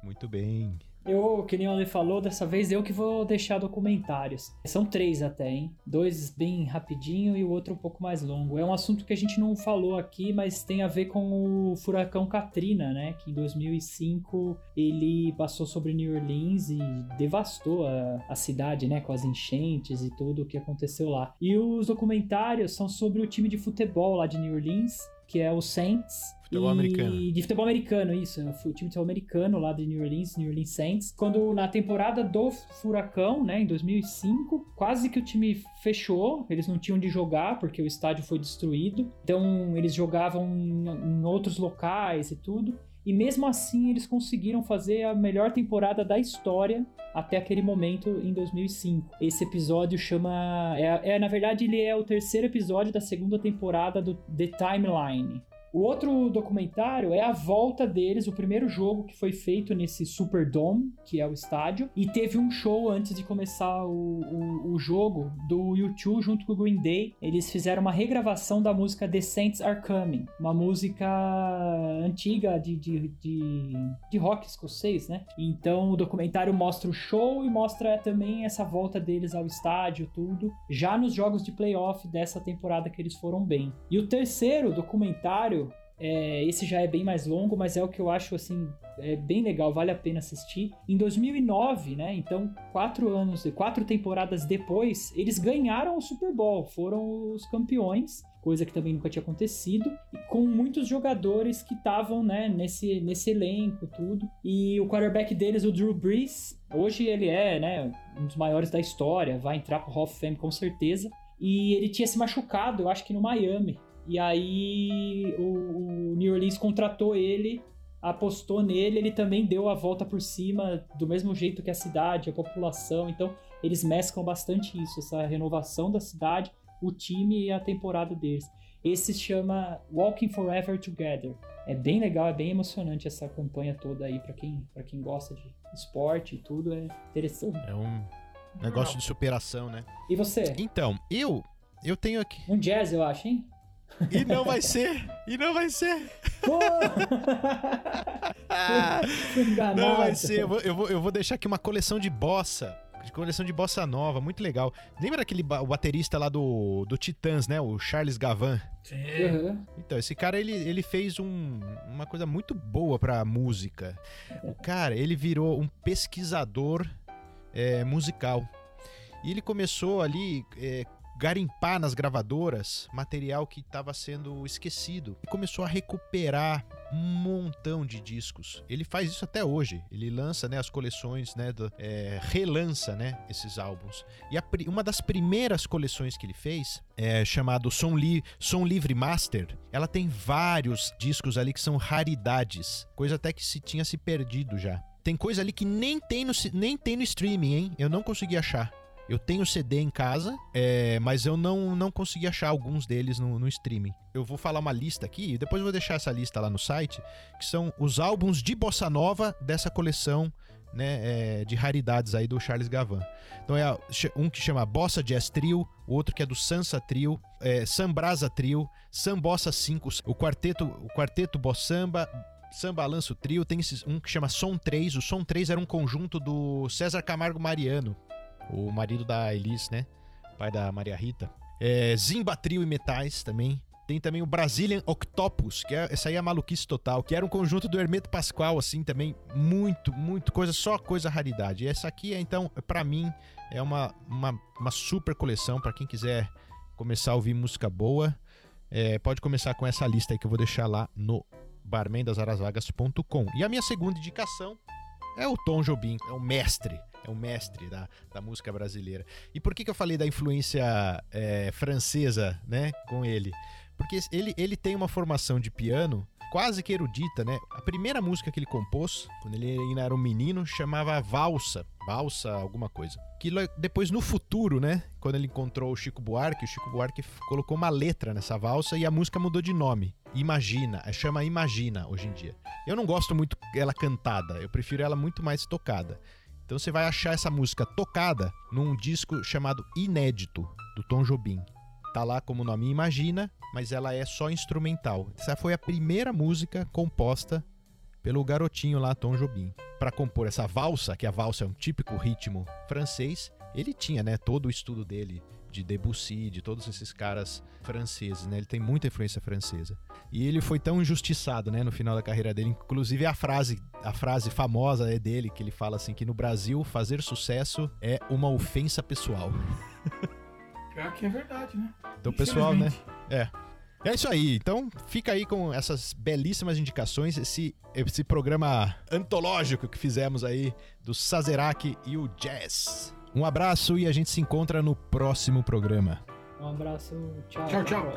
Muito bem. Eu, que nem o Ale falou, dessa vez eu que vou deixar documentários. São três até, hein? Dois bem rapidinho e o outro um pouco mais longo. É um assunto que a gente não falou aqui, mas tem a ver com o furacão Katrina, né? Que em 2005 ele passou sobre New Orleans e devastou a, a cidade, né? Com as enchentes e tudo o que aconteceu lá. E os documentários são sobre o time de futebol lá de New Orleans, que é o Saints. Futebol E- americano. De futebol americano, isso. é O time de futebol americano lá de New Orleans, New Orleans Saints. Quando na temporada do Furacão, né, em 2005, quase que o time fechou. Eles não tinham de jogar porque o estádio foi destruído. Então eles jogavam em, em outros locais e tudo. E mesmo assim eles conseguiram fazer a melhor temporada da história até aquele momento em 2005. Esse episódio chama. É, é, na verdade, ele é o terceiro episódio da segunda temporada do The Timeline. O outro documentário é a volta deles, o primeiro jogo que foi feito nesse Superdome, que é o estádio, e teve um show antes de começar o, o, o jogo do U2 junto com o Green Day. Eles fizeram uma regravação da música The Saints Are Coming, uma música antiga de, de, de, de rock escocês, né? Então o documentário mostra o show e mostra também essa volta deles ao estádio, tudo, já nos jogos de playoff dessa temporada que eles foram bem. E o terceiro documentário é, esse já é bem mais longo, mas é o que eu acho assim é bem legal, vale a pena assistir. Em 2009, né? Então quatro anos, quatro temporadas depois, eles ganharam o Super Bowl, foram os campeões, coisa que também nunca tinha acontecido, e com muitos jogadores que estavam, né? Nesse nesse elenco, tudo. E o quarterback deles, o Drew Brees, hoje ele é, né? Um dos maiores da história, vai entrar pro Hall of Fame com certeza. E ele tinha se machucado, eu acho que no Miami. E aí o, o New Orleans contratou ele, apostou nele, ele também deu a volta por cima do mesmo jeito que a cidade, a população. Então eles mesclam bastante isso, essa renovação da cidade, o time e a temporada deles. Esse se chama Walking Forever Together. É bem legal, é bem emocionante essa campanha toda aí para quem, pra quem gosta de esporte e tudo, é interessante. É um negócio de superação, né? E você? Então, eu eu tenho aqui. Um jazz, eu acho, hein? E não vai ser! E não vai ser! Não vai ser. Eu vou, eu, vou, eu vou deixar aqui uma coleção de bossa. De coleção de bossa nova, muito legal. Lembra aquele ba- baterista lá do, do Titãs, né? O Charles Gavan. Sim. Uhum. Então, esse cara, ele, ele fez um- uma coisa muito boa pra música. O cara, ele virou um pesquisador é, musical. E ele começou ali é, garimpar nas gravadoras material que estava sendo esquecido. E começou a recuperar um montão de discos. Ele faz isso até hoje. Ele lança né, as coleções, né, do- é, relança né, esses álbuns. E a uma das primeiras coleções que ele fez, é, chamado Som, Li- Som Livre Master, ela tem vários discos ali que são raridades. Coisa até que se tinha se perdido já. Tem coisa ali que nem tem no, nem tem no streaming, hein? Eu não consegui achar. Eu tenho CD em casa, é, mas eu não, não consegui achar alguns deles no, no streaming. Eu vou falar uma lista aqui e depois eu vou deixar essa lista lá no site, que são os álbuns de bossa nova dessa coleção né, é, de raridades aí do Charles Gavan. Então é um que chama Bossa Jazz Trio, o outro que é do Sansa Trio, é, Sambrasa Trio, Sambossa 5, o quarteto, o quarteto Bossamba, Samba Lanço Trio, tem um que chama Som 3. O Som 3 era um conjunto do César Camargo Mariano, o marido da Elis, né? Pai da Maria Rita. É, Zimba Trio e Metais também. Tem também o Brazilian Octopus, que é, essa aí é a maluquice total, que era um conjunto do Hermeto Pascoal, assim, também muito, muito coisa, só coisa raridade. E essa aqui, é, então, para mim, é uma, uma, uma super coleção para quem quiser começar a ouvir música boa. É, pode começar com essa lista aí que eu vou deixar lá no barmendasarasvagas.com. E a minha segunda indicação é o Tom Jobim, é o mestre, é o mestre da, da música brasileira. E por que, que eu falei da influência é, francesa, né, com ele? Porque ele, ele tem uma formação de piano quase que erudita, né? A primeira música que ele compôs, quando ele ainda era um menino, chamava Valsa. Valsa, alguma coisa. Que depois, no futuro, né? Quando ele encontrou o Chico Buarque, o Chico Buarque colocou uma letra nessa valsa e a música mudou de nome. Imagina, é, chama Imagina hoje em dia. Eu não gosto muito ela cantada, eu prefiro ela muito mais tocada. Então você vai achar essa música tocada num disco chamado Inédito, do Tom Jobim. Tá lá como nome Imagina, mas ela é só instrumental. Essa foi a primeira música composta pelo garotinho lá, Tom Jobim. Para compor essa valsa, que a valsa é um típico ritmo francês, ele tinha, né, todo o estudo dele de Debussy, de todos esses caras franceses, né? Ele tem muita influência francesa. E ele foi tão injustiçado, né, no final da carreira dele. Inclusive a frase, a frase famosa é dele que ele fala assim que no Brasil fazer sucesso é uma ofensa pessoal. Pior que é verdade, né? Então, pessoal, né? É. É isso aí. Então, fica aí com essas belíssimas indicações, esse, esse programa antológico que fizemos aí do Sazerac e o Jazz. Um abraço e a gente se encontra no próximo programa. Um abraço, tchau. Tchau, tchau.